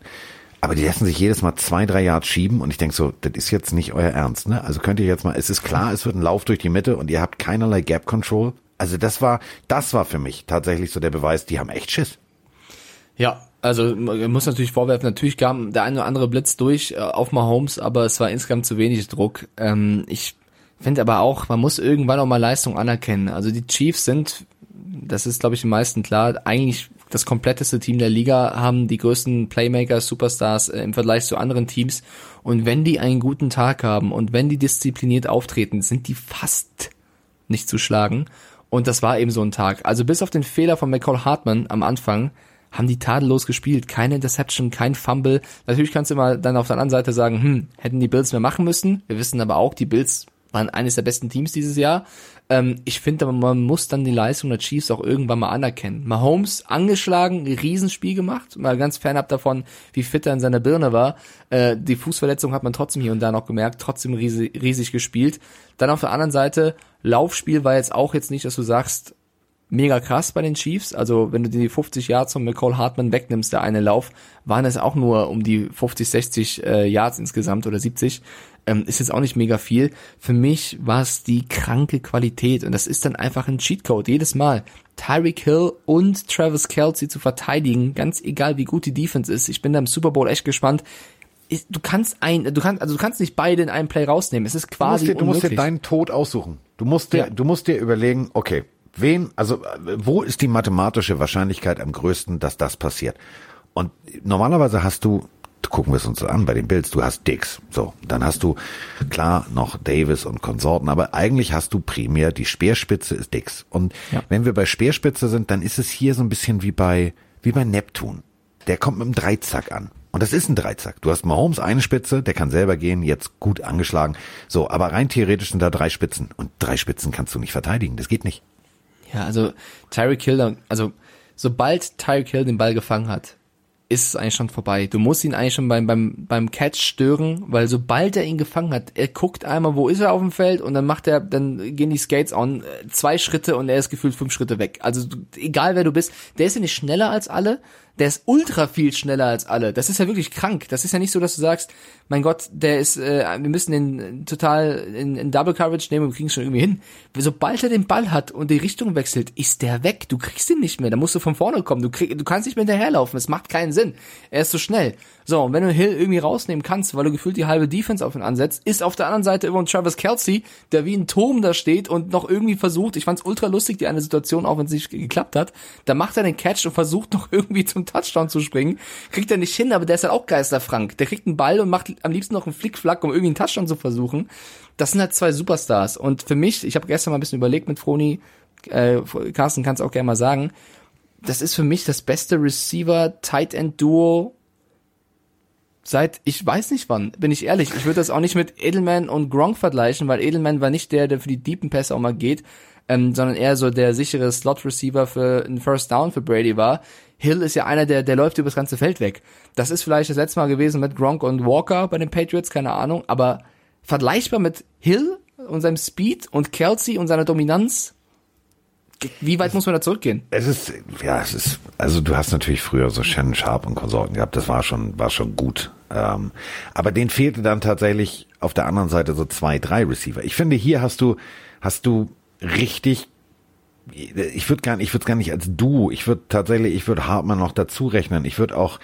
Aber die lassen sich jedes Mal zwei, drei Yards schieben und ich denk so, das ist jetzt nicht euer Ernst, ne? Also könnt ihr jetzt mal, es ist klar, es wird ein Lauf durch die Mitte und ihr habt keinerlei Gap Control. Also das war, das war für mich tatsächlich so der Beweis, die haben echt Schiss. Ja, also man muss natürlich vorwerfen, natürlich kam der eine oder andere Blitz durch äh, auf Mahomes, aber es war insgesamt zu wenig Druck. Ähm, ich finde aber auch, man muss irgendwann auch mal Leistung anerkennen. Also die Chiefs sind das ist, glaube ich, den meisten klar, eigentlich das kompletteste Team der Liga, haben die größten Playmakers, Superstars äh, im Vergleich zu anderen Teams. Und wenn die einen guten Tag haben und wenn die diszipliniert auftreten, sind die fast nicht zu schlagen. Und das war eben so ein Tag. Also bis auf den Fehler von McCall Hartman am Anfang haben die tadellos gespielt. Keine Interception, kein Fumble. Natürlich kannst du immer dann auf der anderen Seite sagen, hm, hätten die Bills mehr machen müssen. Wir wissen aber auch, die Bills waren eines der besten Teams dieses Jahr. Ähm, ich finde aber, man muss dann die Leistung der Chiefs auch irgendwann mal anerkennen. Mahomes angeschlagen, ein Riesenspiel gemacht, mal ganz fernab davon, wie fit er in seiner Birne war. Äh, die Fußverletzung hat man trotzdem hier und da noch gemerkt, trotzdem riesig, riesig gespielt. Dann auf der anderen Seite, Laufspiel war jetzt auch jetzt nicht, dass du sagst, mega krass bei den Chiefs. Also wenn du die 50 Yards von McCall Hartman wegnimmst, der eine Lauf, waren es auch nur um die 50, 60 äh, Yards insgesamt oder 70 ähm, ist jetzt auch nicht mega viel. Für mich war es die kranke Qualität und das ist dann einfach ein Cheatcode jedes Mal. Tyreek Hill und Travis Kelsey zu verteidigen, ganz egal wie gut die Defense ist. Ich bin da im Super Bowl echt gespannt. Du kannst ein, du kannst, also du kannst nicht beide in einem Play rausnehmen. Es ist quasi du musst dir, du musst dir deinen Tod aussuchen. Du musst dir, Ja. du musst dir überlegen, okay, wen, also wo ist die mathematische Wahrscheinlichkeit am größten, dass das passiert? Und normalerweise hast du, gucken wir es uns an bei den Bills, du hast Dix, so, dann hast du klar noch Davis und Konsorten, aber eigentlich hast du primär die Speerspitze ist Dix. Und Ja. wenn wir bei Speerspitze sind, dann ist es hier so ein bisschen wie bei wie bei Neptun. Der kommt mit einem Dreizack an. Und das ist ein Dreizack. Du hast Mahomes eine Spitze, der kann selber gehen, jetzt gut angeschlagen. So, aber rein theoretisch sind da drei Spitzen. Und drei Spitzen kannst du nicht verteidigen. Das geht nicht. Ja, also Tyreek Hill, also sobald Tyreek Hill den Ball gefangen hat, ist es eigentlich schon vorbei. Du musst ihn eigentlich schon beim, beim, beim Catch stören, weil sobald er ihn gefangen hat, er guckt einmal, wo ist er auf dem Feld und dann macht er, dann gehen die Skates on, äh, zwei Schritte und er ist gefühlt fünf Schritte weg. Also egal wer du bist, der ist ja nicht schneller als alle, der ist ultra viel schneller als alle. Das ist ja wirklich krank. Das ist ja nicht so, dass du sagst, mein Gott, der ist, äh, wir müssen den total in, in Double Coverage nehmen und kriegen es schon irgendwie hin. Sobald er den Ball hat und die Richtung wechselt, ist der weg. Du kriegst ihn nicht mehr. Da musst du von vorne kommen. Du, krieg, du kannst nicht mehr hinterherlaufen. Es macht keinen Sinn. Er ist so schnell. So, und wenn du Hill irgendwie rausnehmen kannst, weil du gefühlt die halbe Defense auf ihn ansetzt, ist auf der anderen Seite immer ein Travis Kelsey, der wie ein Turm da steht und noch irgendwie versucht, ich fand's ultra lustig, die eine Situation, auch wenn es nicht geklappt hat, da macht er den Catch und versucht noch irgendwie zum Touchdown zu springen. Kriegt er nicht hin, aber der ist halt auch geisterfrank. Der kriegt einen Ball und macht am liebsten noch einen Flickflack, um irgendwie einen Touchdown zu versuchen. Das sind halt zwei Superstars. Und für mich, ich habe gestern mal ein bisschen überlegt mit Froni, äh, Carsten kann es auch gerne mal sagen, das ist für mich das beste Receiver-Tight-End-Duo seit ich weiß nicht wann, bin ich ehrlich. Ich würde das auch nicht mit Edelman und Gronk vergleichen, weil Edelman war nicht der, der für die deepen Pässe auch mal geht, ähm, sondern eher so der sichere Slot-Receiver für einen First Down für Brady war. Hill ist ja einer, der, der läuft übers ganze Feld weg. Das ist vielleicht das letzte Mal gewesen mit Gronk und Walker bei den Patriots, keine Ahnung, aber vergleichbar mit Hill und seinem Speed und Kelsey und seiner Dominanz, wie weit muss man da zurückgehen? Es ist, ja, es ist, also du hast natürlich früher so Shannon Sharp und Konsorten gehabt, das war schon, war schon gut. Ähm, aber denen fehlte dann tatsächlich auf der anderen Seite so zwei, drei Receiver. Ich finde, hier hast du, hast du richtig, ich würde gar nicht, ich würde gar nicht als Duo, ich würde tatsächlich, ich würde Hartmann noch dazu rechnen, ich würde auch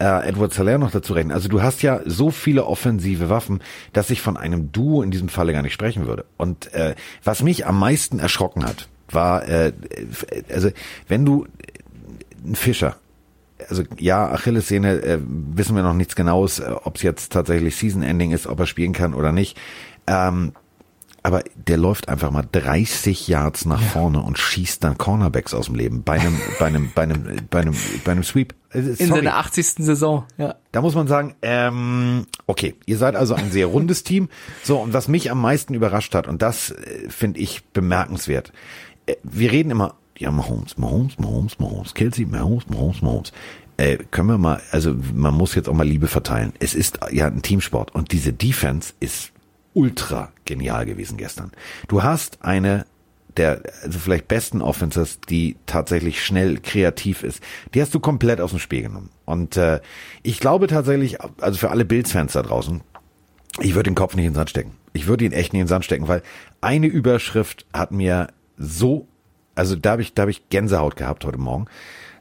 äh, Edward Salaire noch dazu rechnen. Also du hast ja so viele offensive Waffen, dass ich von einem Duo in diesem Falle gar nicht sprechen würde. Und äh, was mich am meisten erschrocken hat, war, äh, also wenn du ein Fischer, also ja, Achillessehne, äh, wissen wir noch nichts Genaues, äh, ob es jetzt tatsächlich Season Ending ist, ob er spielen kann oder nicht. Ähm, aber der läuft einfach mal 30 Yards nach vorne und schießt dann Cornerbacks aus dem Leben bei einem, bei einem, bei einem, bei einem, bei einem Sweep. Äh, In sorry. seiner 80. Saison, ja. Da muss man sagen, ähm, okay, ihr seid also ein sehr rundes Team. So, und was mich am meisten überrascht hat, und das äh, finde ich bemerkenswert, äh, wir reden immer, ja, Mahomes, Mahomes, Mahomes, Mahomes, Kelsey, Mahomes, Mahomes, Mahomes. Äh, können wir mal, also man muss jetzt auch mal Liebe verteilen. Es ist ja ein Teamsport und diese Defense ist ultra genial gewesen gestern. Du hast eine der also vielleicht besten Offenses, die tatsächlich schnell kreativ ist, die hast du komplett aus dem Spiel genommen. Und äh, ich glaube tatsächlich, also für alle Bills-Fans da draußen, ich würde den Kopf nicht in den Sand stecken. Ich würde ihn echt nicht in den Sand stecken, weil eine Überschrift hat mir so, also da habe ich, da habe ich Gänsehaut gehabt heute Morgen.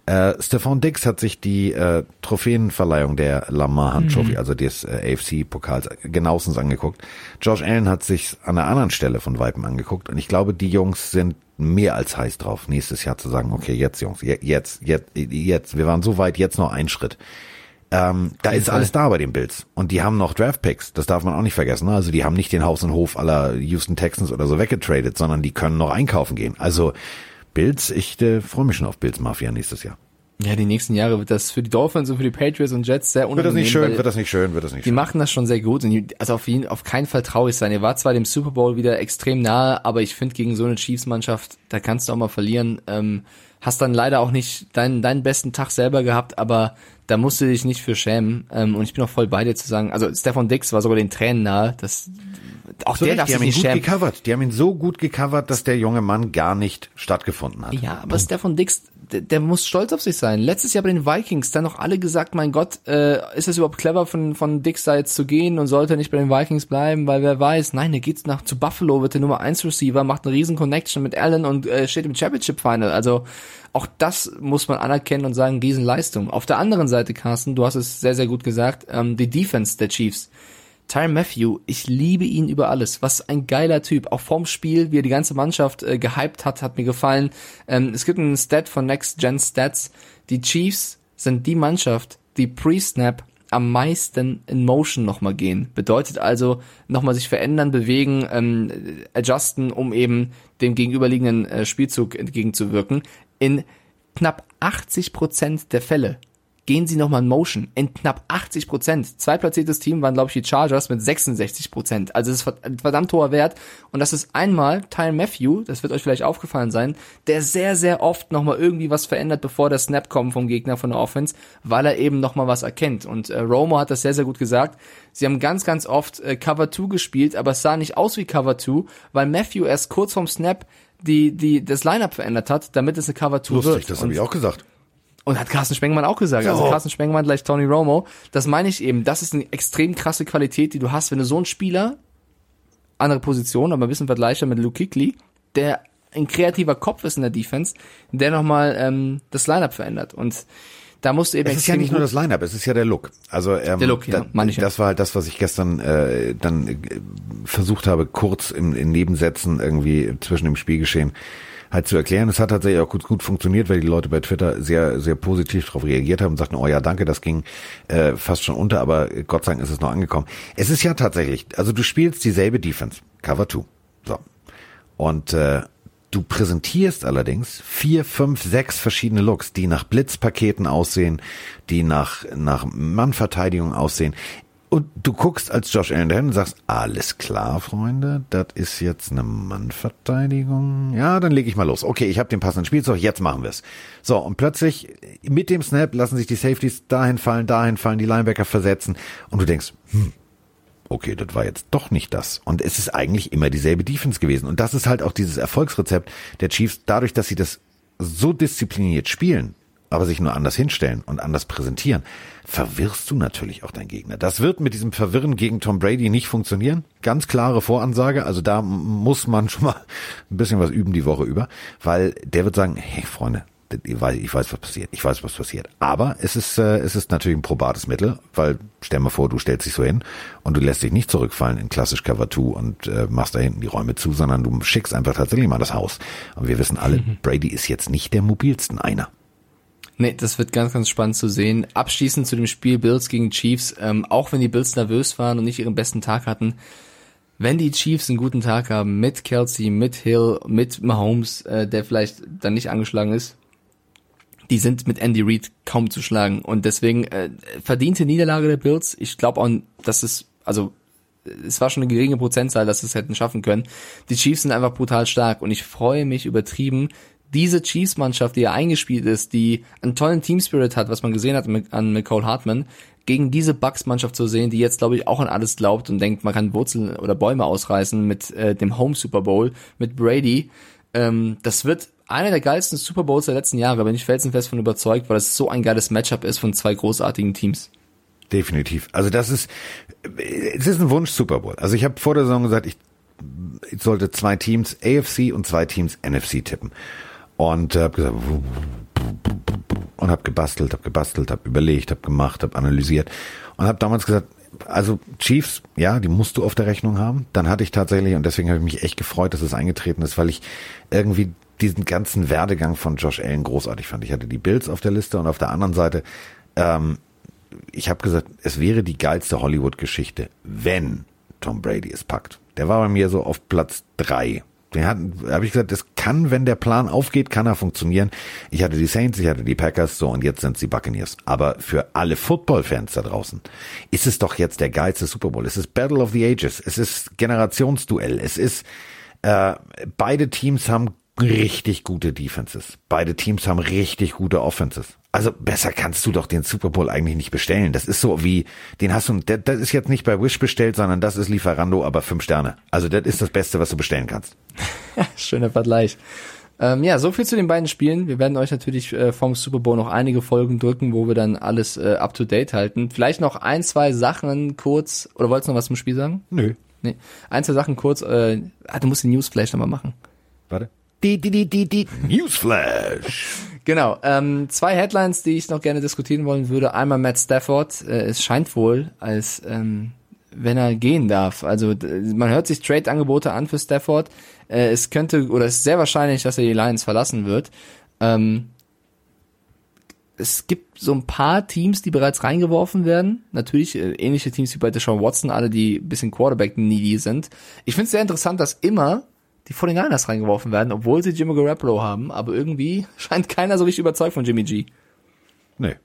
Äh, Stefan Dix hat sich die äh, Trophäenverleihung der Lamar Hunt Trophy, also des äh, AFC-Pokals, genauestens angeguckt. Josh Allen hat sich an einer anderen Stelle von Weitem angeguckt und ich glaube, die Jungs sind mehr als heiß drauf, nächstes Jahr zu sagen, okay, jetzt Jungs, je- jetzt, jetzt, jetzt, wir waren so weit, jetzt noch ein Schritt. Ähm, da ist alles da bei den Bills. Und die haben noch Draftpicks, das darf man auch nicht vergessen. ne? Also die haben nicht den Haus und Hof aller Houston Texans oder so weggetradet, sondern die können noch einkaufen gehen. Also Bills, ich äh, freue mich schon auf Bills Mafia nächstes Jahr. Ja, die nächsten Jahre wird das für die Dolphins und für die Patriots und Jets sehr Wird unangenehm. das nicht schön, wird das nicht schön, wird das nicht die schön. machen das schon sehr gut und die, also auf jeden, auf keinen Fall traurig sein. Ihr war zwar dem Super Bowl wieder extrem nahe, aber ich finde gegen so eine Chiefs-Mannschaft, da kannst du auch mal verlieren. Ähm, hast dann leider auch nicht deinen, deinen besten Tag selber gehabt, aber da musst du dich nicht für schämen. Ähm, und ich bin auch voll bei dir zu sagen, also Stefan Dix war sogar den Tränen nahe, das, auch So der darf die sich haben ihn nicht schämen. gecovert. Die haben ihn so gut gecovert, dass der junge Mann gar nicht stattgefunden hat. Ja, aber Stefan Dix, der, der muss stolz auf sich sein. Letztes Jahr bei den Vikings, dann noch alle gesagt, mein Gott, äh, ist es überhaupt clever von, von Dix da jetzt zu gehen und sollte er nicht bei den Vikings bleiben, weil wer weiß, nein, er geht nach zu Buffalo, wird der Nummer 1 Receiver, macht eine riesen Connection mit Allen und äh, steht im Championship Final. Also auch das muss man anerkennen und sagen, Riesenleistung. Auf der anderen Seite, Carsten, du hast es sehr, sehr gut gesagt, ähm, die Defense der Chiefs. Tyron Matthew, ich liebe ihn über alles. Was ein geiler Typ. Auch vorm Spiel, wie er die ganze Mannschaft äh, gehypt hat, hat mir gefallen. Ähm, es gibt einen Stat von Next Gen Stats. Die Chiefs sind die Mannschaft, die pre-Snap am meisten in Motion nochmal gehen. Bedeutet also nochmal sich verändern, bewegen, ähm, adjusten, um eben dem gegenüberliegenden äh, Spielzug entgegenzuwirken. In knapp 80 Prozent der Fälle gehen sie nochmal in Motion. In knapp 80 Prozent. Zweitplatziertes Team waren, glaube ich, die Chargers mit 66 Prozent. Also das ist ein verdammt hoher Wert. Und das ist einmal Tyron Matthew, das wird euch vielleicht aufgefallen sein, der sehr, sehr oft nochmal irgendwie was verändert, bevor der Snap kommt vom Gegner von der Offense, weil er eben nochmal was erkennt. Und äh, Romo hat das sehr, sehr gut gesagt. Sie haben ganz, ganz oft äh, Cover 2 gespielt, aber es sah nicht aus wie Cover 2, weil Matthew erst kurz vorm Snap die, die, das Lineup verändert hat, damit es eine Cover 2 Lustig, wird. das Und- habe ich auch gesagt. Und hat Carsten Spengmann auch gesagt. Also Ja. Carsten Spengmann gleich Tony Romo. Das meine ich eben. Das ist eine extrem krasse Qualität, die du hast, wenn du so einen Spieler, andere Position, aber ein bisschen vergleichbar mit Luke Kuechly, der ein kreativer Kopf ist in der Defense, der nochmal ähm, das Lineup verändert. Und da musst du eben Es ist ja nicht nur das Line-Up, es ist ja der Look. Also ähm, Der Look, ja, da, ich ja. das war halt das, was ich gestern äh, dann äh, versucht habe, kurz in, in Nebensätzen irgendwie zwischen dem Spielgeschehen halt zu erklären. Es hat tatsächlich auch gut, gut funktioniert, weil die Leute bei Twitter sehr, sehr positiv darauf reagiert haben und sagten, oh ja, danke, das ging äh, fast schon unter, aber Gott sei Dank ist es noch angekommen. Es ist ja tatsächlich, also du spielst dieselbe Defense, Cover 2. So. Und äh, du präsentierst allerdings vier, fünf, sechs verschiedene Looks, die nach Blitzpaketen aussehen, die nach, nach Mannverteidigung aussehen. Und du guckst als Josh Allen dahin und sagst, alles klar, Freunde, das ist jetzt eine Mannverteidigung. Ja, dann lege ich mal los. Okay, ich habe den passenden Spielzeug, jetzt machen wir's. So, und plötzlich mit dem Snap lassen sich die Safeties dahin fallen, dahin fallen, die Linebacker versetzen. Und du denkst, hm, okay, das war jetzt doch nicht das. Und es ist eigentlich immer dieselbe Defense gewesen. Und das ist halt auch dieses Erfolgsrezept der Chiefs, dadurch, dass sie das so diszipliniert spielen, aber sich nur anders hinstellen und anders präsentieren, verwirrst du natürlich auch deinen Gegner. Das wird mit diesem Verwirren gegen Tom Brady nicht funktionieren. Ganz klare Voransage. Also da muss man schon mal [laughs] ein bisschen was üben die Woche über, weil der wird sagen, hey Freunde, ich weiß, ich weiß, was passiert. Ich weiß, was passiert. Aber es ist, äh, es ist natürlich ein probates Mittel, weil stell mal vor, du stellst dich so hin und du lässt dich nicht zurückfallen in klassisch Cover 2 und äh, machst da hinten die Räume zu, sondern du schickst einfach tatsächlich mal das Haus. Und wir wissen alle, Brady ist jetzt nicht der mobilsten einer. Nee, das wird ganz, ganz spannend zu sehen. Abschließend zu dem Spiel Bills gegen Chiefs, ähm, auch wenn die Bills nervös waren und nicht ihren besten Tag hatten, wenn die Chiefs einen guten Tag haben mit Kelsey, mit Hill, mit Mahomes, äh, der vielleicht dann nicht angeschlagen ist, die sind mit Andy Reid kaum zu schlagen. Und deswegen äh, verdiente Niederlage der Bills. Ich glaube auch, dass es, also es war schon eine geringe Prozentzahl, dass sie es hätten schaffen können. Die Chiefs sind einfach brutal stark und ich freue mich übertrieben, diese Chiefs-Mannschaft, die ja eingespielt ist, die einen tollen Team-Spirit hat, was man gesehen hat an Nicole Hartman, gegen diese Bucks-Mannschaft zu sehen, die jetzt, glaube ich, auch an alles glaubt und denkt, man kann Wurzeln oder Bäume ausreißen mit äh, dem Home-Super Bowl, mit Brady. Ähm, das wird einer der geilsten Super Bowls der letzten Jahre, bin ich felsenfest von überzeugt, weil es so ein geiles Matchup ist von zwei großartigen Teams. Definitiv. Also das ist, es ist ein Wunsch Super Bowl. Also ich habe vor der Saison gesagt, ich sollte zwei Teams AFC und zwei Teams NFC tippen. Und habe gesagt, und habe gebastelt, habe gebastelt, habe überlegt, habe gemacht, habe analysiert und habe damals gesagt, also Chiefs, ja, die musst du auf der Rechnung haben. Dann hatte ich tatsächlich, und deswegen habe ich mich echt gefreut, dass es eingetreten ist, weil ich irgendwie diesen ganzen Werdegang von Josh Allen großartig fand. Ich hatte die Bills auf der Liste und auf der anderen Seite, ähm, ich habe gesagt, es wäre die geilste Hollywood-Geschichte, wenn Tom Brady es packt. Der war bei mir so auf Platz drei Den habe ich gesagt, das kann, wenn der Plan aufgeht, kann er funktionieren. Ich hatte die Saints, ich hatte die Packers, so und jetzt sind die Buccaneers. Aber für alle Football-Fans da draußen ist es doch jetzt der geilste Super Bowl. Es ist Battle of the Ages, es ist Generationsduell, es ist äh, beide Teams haben richtig gute Defenses. Beide Teams haben richtig gute Offenses. Also besser kannst du doch den Super Bowl eigentlich nicht bestellen. Das ist so wie, den hast du, das ist jetzt nicht bei Wish bestellt, sondern das ist Lieferando, aber fünf Sterne. Also das ist das Beste, was du bestellen kannst. [laughs] Schöner Vergleich. Ähm, ja, so viel zu den beiden Spielen. Wir werden euch natürlich äh, vom Super Bowl noch einige Folgen drücken, wo wir dann alles äh, up to date halten. Vielleicht noch ein, zwei Sachen kurz. Oder wolltest du noch was zum Spiel sagen? Nö. Nee. Ein, zwei Sachen kurz. Äh, ah, du musst die News vielleicht nochmal machen. Warte. Die, die, die, die, die. Newsflash. Genau. Ähm, zwei Headlines, die ich noch gerne diskutieren wollen würde. Einmal Matt Stafford. Äh, es scheint wohl, als ähm, wenn er gehen darf. Also man hört sich Trade-Angebote an für Stafford. Äh, es könnte oder es ist sehr wahrscheinlich, dass er die Lions verlassen wird. Ähm, es gibt so ein paar Teams, die bereits reingeworfen werden. Natürlich äh, ähnliche Teams wie bei Deshaun Watson, alle die ein bisschen Quarterback-needy sind. Ich finde es sehr interessant, dass immer die 49ers reingeworfen werden, obwohl sie Jimmy Garoppolo haben, aber irgendwie [laughs] scheint keiner so richtig überzeugt von Jimmy G. Nee.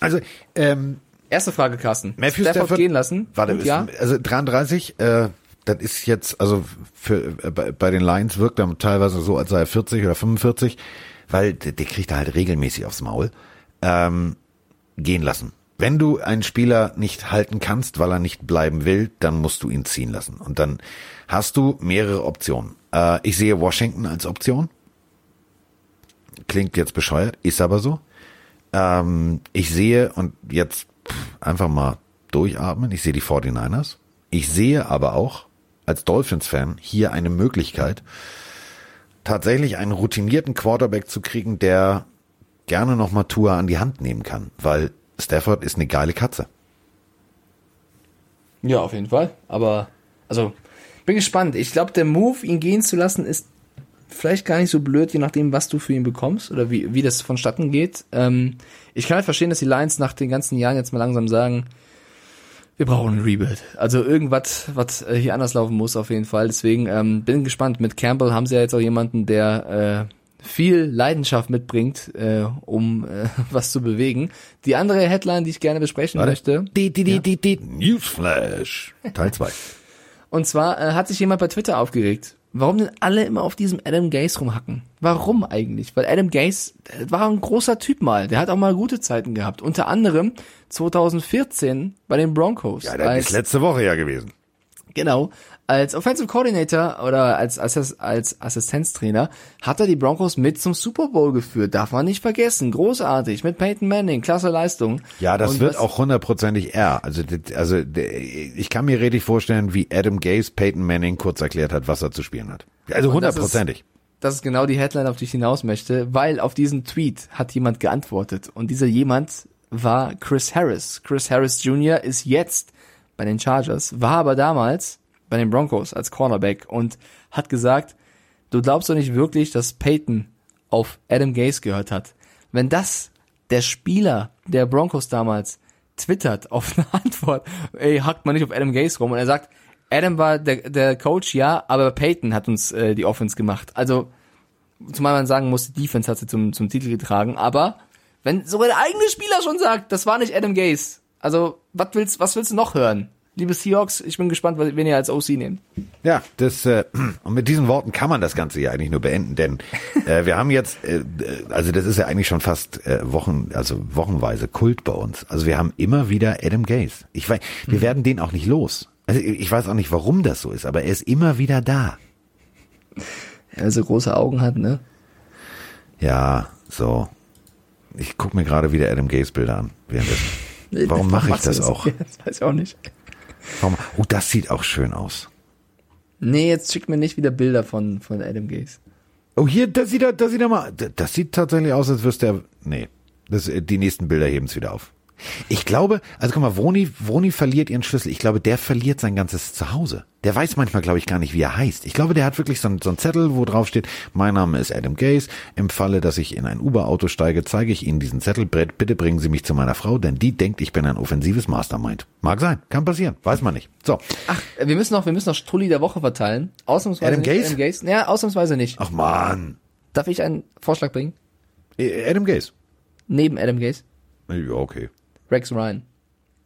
Also, ähm, Erste Frage, Carsten. Matthew Stafford, Stafford, gehen lassen? Warte, ist, ja? also 33, äh, das ist jetzt, also für äh, bei, bei den Lions wirkt er teilweise so, als sei er 40 oder 45, weil der, der kriegt er halt regelmäßig aufs Maul. Ähm, gehen lassen. Wenn du einen Spieler nicht halten kannst, weil er nicht bleiben will, dann musst du ihn ziehen lassen. Und dann hast du mehrere Optionen. Äh, ich sehe Washington als Option. Klingt jetzt bescheuert, ist aber so. Ähm, ich sehe, und jetzt pff, einfach mal durchatmen, ich sehe die 49ers. Ich sehe aber auch als Dolphins-Fan hier eine Möglichkeit, tatsächlich einen routinierten Quarterback zu kriegen, der gerne noch mal Tour an die Hand nehmen kann, weil Stafford ist eine geile Katze. Ja, auf jeden Fall. Aber, also, bin gespannt. Ich glaube, der Move, ihn gehen zu lassen, ist vielleicht gar nicht so blöd, je nachdem, was du für ihn bekommst oder wie, wie das vonstatten geht. Ähm, ich kann halt verstehen, dass die Lions nach den ganzen Jahren jetzt mal langsam sagen, wir brauchen ein Rebuild. Also irgendwas, was äh, hier anders laufen muss auf jeden Fall. Deswegen ähm, bin gespannt. Mit Campbell haben sie ja jetzt auch jemanden, der äh, viel Leidenschaft mitbringt, äh, um äh, [laughs] was zu bewegen. Die andere Headline, die ich gerne besprechen möchte. Die, die, die, die, die. Newsflash. Teil 2. Und zwar äh, hat sich jemand bei Twitter aufgeregt. Warum denn alle immer auf diesem Adam Gaze rumhacken? Warum eigentlich? Weil Adam Gaze der war ein großer Typ mal. Der hat auch mal gute Zeiten gehabt. Unter anderem 2014 bei den Broncos. Ja, als, ist letzte Woche ja gewesen. Genau. Als Offensive Coordinator oder als, als, als Assistenztrainer hat er die Broncos mit zum Super Bowl geführt. Darf man nicht vergessen. Großartig. Mit Peyton Manning. Klasse Leistung. Ja, das Und wird auch hundertprozentig er. Also, also ich kann mir richtig vorstellen, wie Adam Gaze Peyton Manning kurz erklärt hat, was er zu spielen hat. Also hundertprozentig. Das ist genau die Headline, auf die ich hinaus möchte, weil auf diesen Tweet hat jemand geantwortet und dieser jemand war Chris Harris. Chris Harris Jr. ist jetzt bei den Chargers, war aber damals bei den Broncos als Cornerback und hat gesagt, du glaubst doch nicht wirklich, dass Peyton auf Adam Gase gehört hat. Wenn das der Spieler der Broncos damals twittert auf eine [laughs] Antwort, ey, hackt man nicht auf Adam Gase rum und er sagt, Adam war der, der Coach, ja, aber Peyton hat uns äh, die Offense gemacht. Also, zumal man sagen muss, die Defense hat sie zum, zum Titel getragen, aber wenn sogar der eigene Spieler schon sagt, das war nicht Adam Gase, also, was willst, was willst du noch hören? Liebe Seahawks, ich bin gespannt, was- wen ihr als OC nehmt. Ja, das äh, und mit diesen Worten kann man das Ganze ja eigentlich nur beenden, denn äh, wir haben jetzt, äh, also das ist ja eigentlich schon fast äh, Wochen, also wochenweise Kult bei uns. Also wir haben immer wieder Adam Gaze. Ich weiß, wir werden den auch nicht los. Also ich weiß auch nicht, warum das so ist, aber er ist immer wieder da. Er so große Augen hat, ne? Ja, so. Ich guck mir gerade wieder Adam Gaze Bilder an. Währenddessen. [laughs] Warum mache ich das auch? [laughs] Das weiß ich auch nicht. Oh, das sieht auch schön aus. Nee, jetzt schick mir nicht wieder Bilder von, von Adam Gase. Oh, hier, das sieht, er- das sieht er mal, das sieht tatsächlich aus, als wüsste er, nee, das, die nächsten Bilder heben es wieder auf. Ich glaube, also guck mal, Woni, Woni verliert ihren Schlüssel. Ich glaube, der verliert sein ganzes Zuhause. Der weiß manchmal, glaube ich, gar nicht, wie er heißt. Ich glaube, der hat wirklich so einen, so einen Zettel, wo drauf steht, mein Name ist Adam Gaze. Im Falle, dass ich in ein Uber-Auto steige, zeige ich Ihnen diesen Zettelbrett. Bitte bringen Sie mich zu meiner Frau, denn die denkt, ich bin ein offensives Mastermind. Mag sein, kann passieren, weiß man nicht. So. Ach, wir müssen noch, wir müssen noch Strulli der Woche verteilen. Ausnahmsweise Adam nicht. Gaze? Adam Gaze? Ja, ausnahmsweise nicht. Ach man. Darf ich einen Vorschlag bringen? Äh, Adam Gaze. Neben Adam Gaze? Ja, okay. Rex Ryan.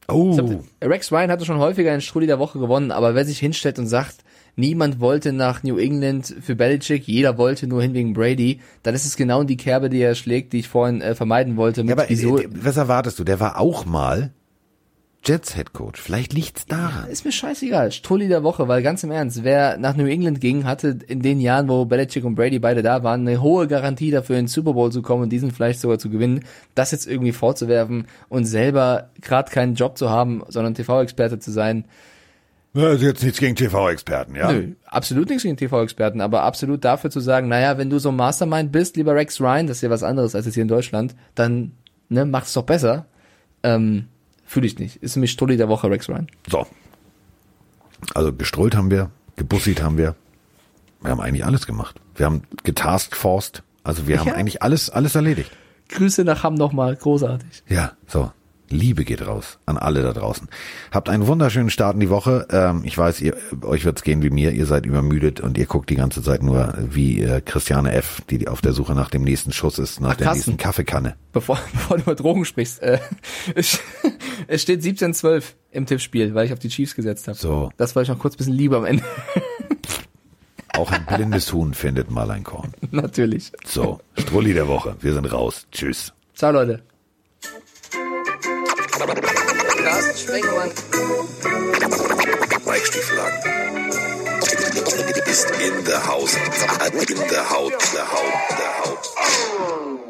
Oh. Rex Ryan hatte schon häufiger einen Strulli der Woche gewonnen, aber wer sich hinstellt und sagt, niemand wollte nach New England für Belichick, jeder wollte nur hin wegen Brady, dann ist es genau in die Kerbe, die er schlägt, die ich vorhin äh, vermeiden wollte. Ja, aber wieso, äh, was erwartest du? Der war auch mal Jets Head Coach. Vielleicht liegt's daran. ist mir scheißegal. Strulli der Woche, weil ganz im Ernst, wer nach New England ging, hatte in den Jahren, wo Belichick und Brady beide da waren, eine hohe Garantie dafür, in den Super Bowl zu kommen und diesen vielleicht sogar zu gewinnen. Das jetzt irgendwie vorzuwerfen und selber gerade keinen Job zu haben, sondern TV-Experte zu sein, Ja, ist jetzt nichts gegen TV-Experten, ja? Nö, absolut nichts gegen TV-Experten, aber absolut dafür zu sagen, naja, wenn du so ein Mastermind bist, lieber Rex Ryan, das ist ja was anderes als jetzt hier in Deutschland, dann ne, mach's doch besser. Ähm, Fühle ich nicht. Ist nämlich Stulli der Woche, Rex Ryan. So. Also gestrollt haben wir, gebussit haben wir. Wir haben eigentlich alles gemacht. Wir haben getaskforced. Also wir haben Ja. eigentlich alles, alles erledigt. Grüße nach Hamm nochmal, großartig. Ja, so. Liebe geht raus an alle da draußen. Habt einen wunderschönen Start in die Woche. Ähm, ich weiß, ihr, euch wird's gehen wie mir. Ihr seid übermüdet und ihr guckt die ganze Zeit nur wie äh, Christiane F., die auf der Suche nach dem nächsten Schuss ist, nach Ach, der Carsten. nächsten Kaffeekanne. Bevor, [laughs] bevor du über Drogen sprichst, äh, [laughs] es, es steht 17-12 im Tippspiel, weil ich auf die Chiefs gesetzt habe. So. Das wollte ich noch kurz ein bisschen lieber am Ende. [laughs] Auch ein blindes Huhn findet mal ein Korn. Natürlich. So, Strulli der Woche. Wir sind raus. Tschüss. Ciao, Leute. Mike Stieflagen. Ist in der Haus. In der Haut. Der Haut. Der Haut.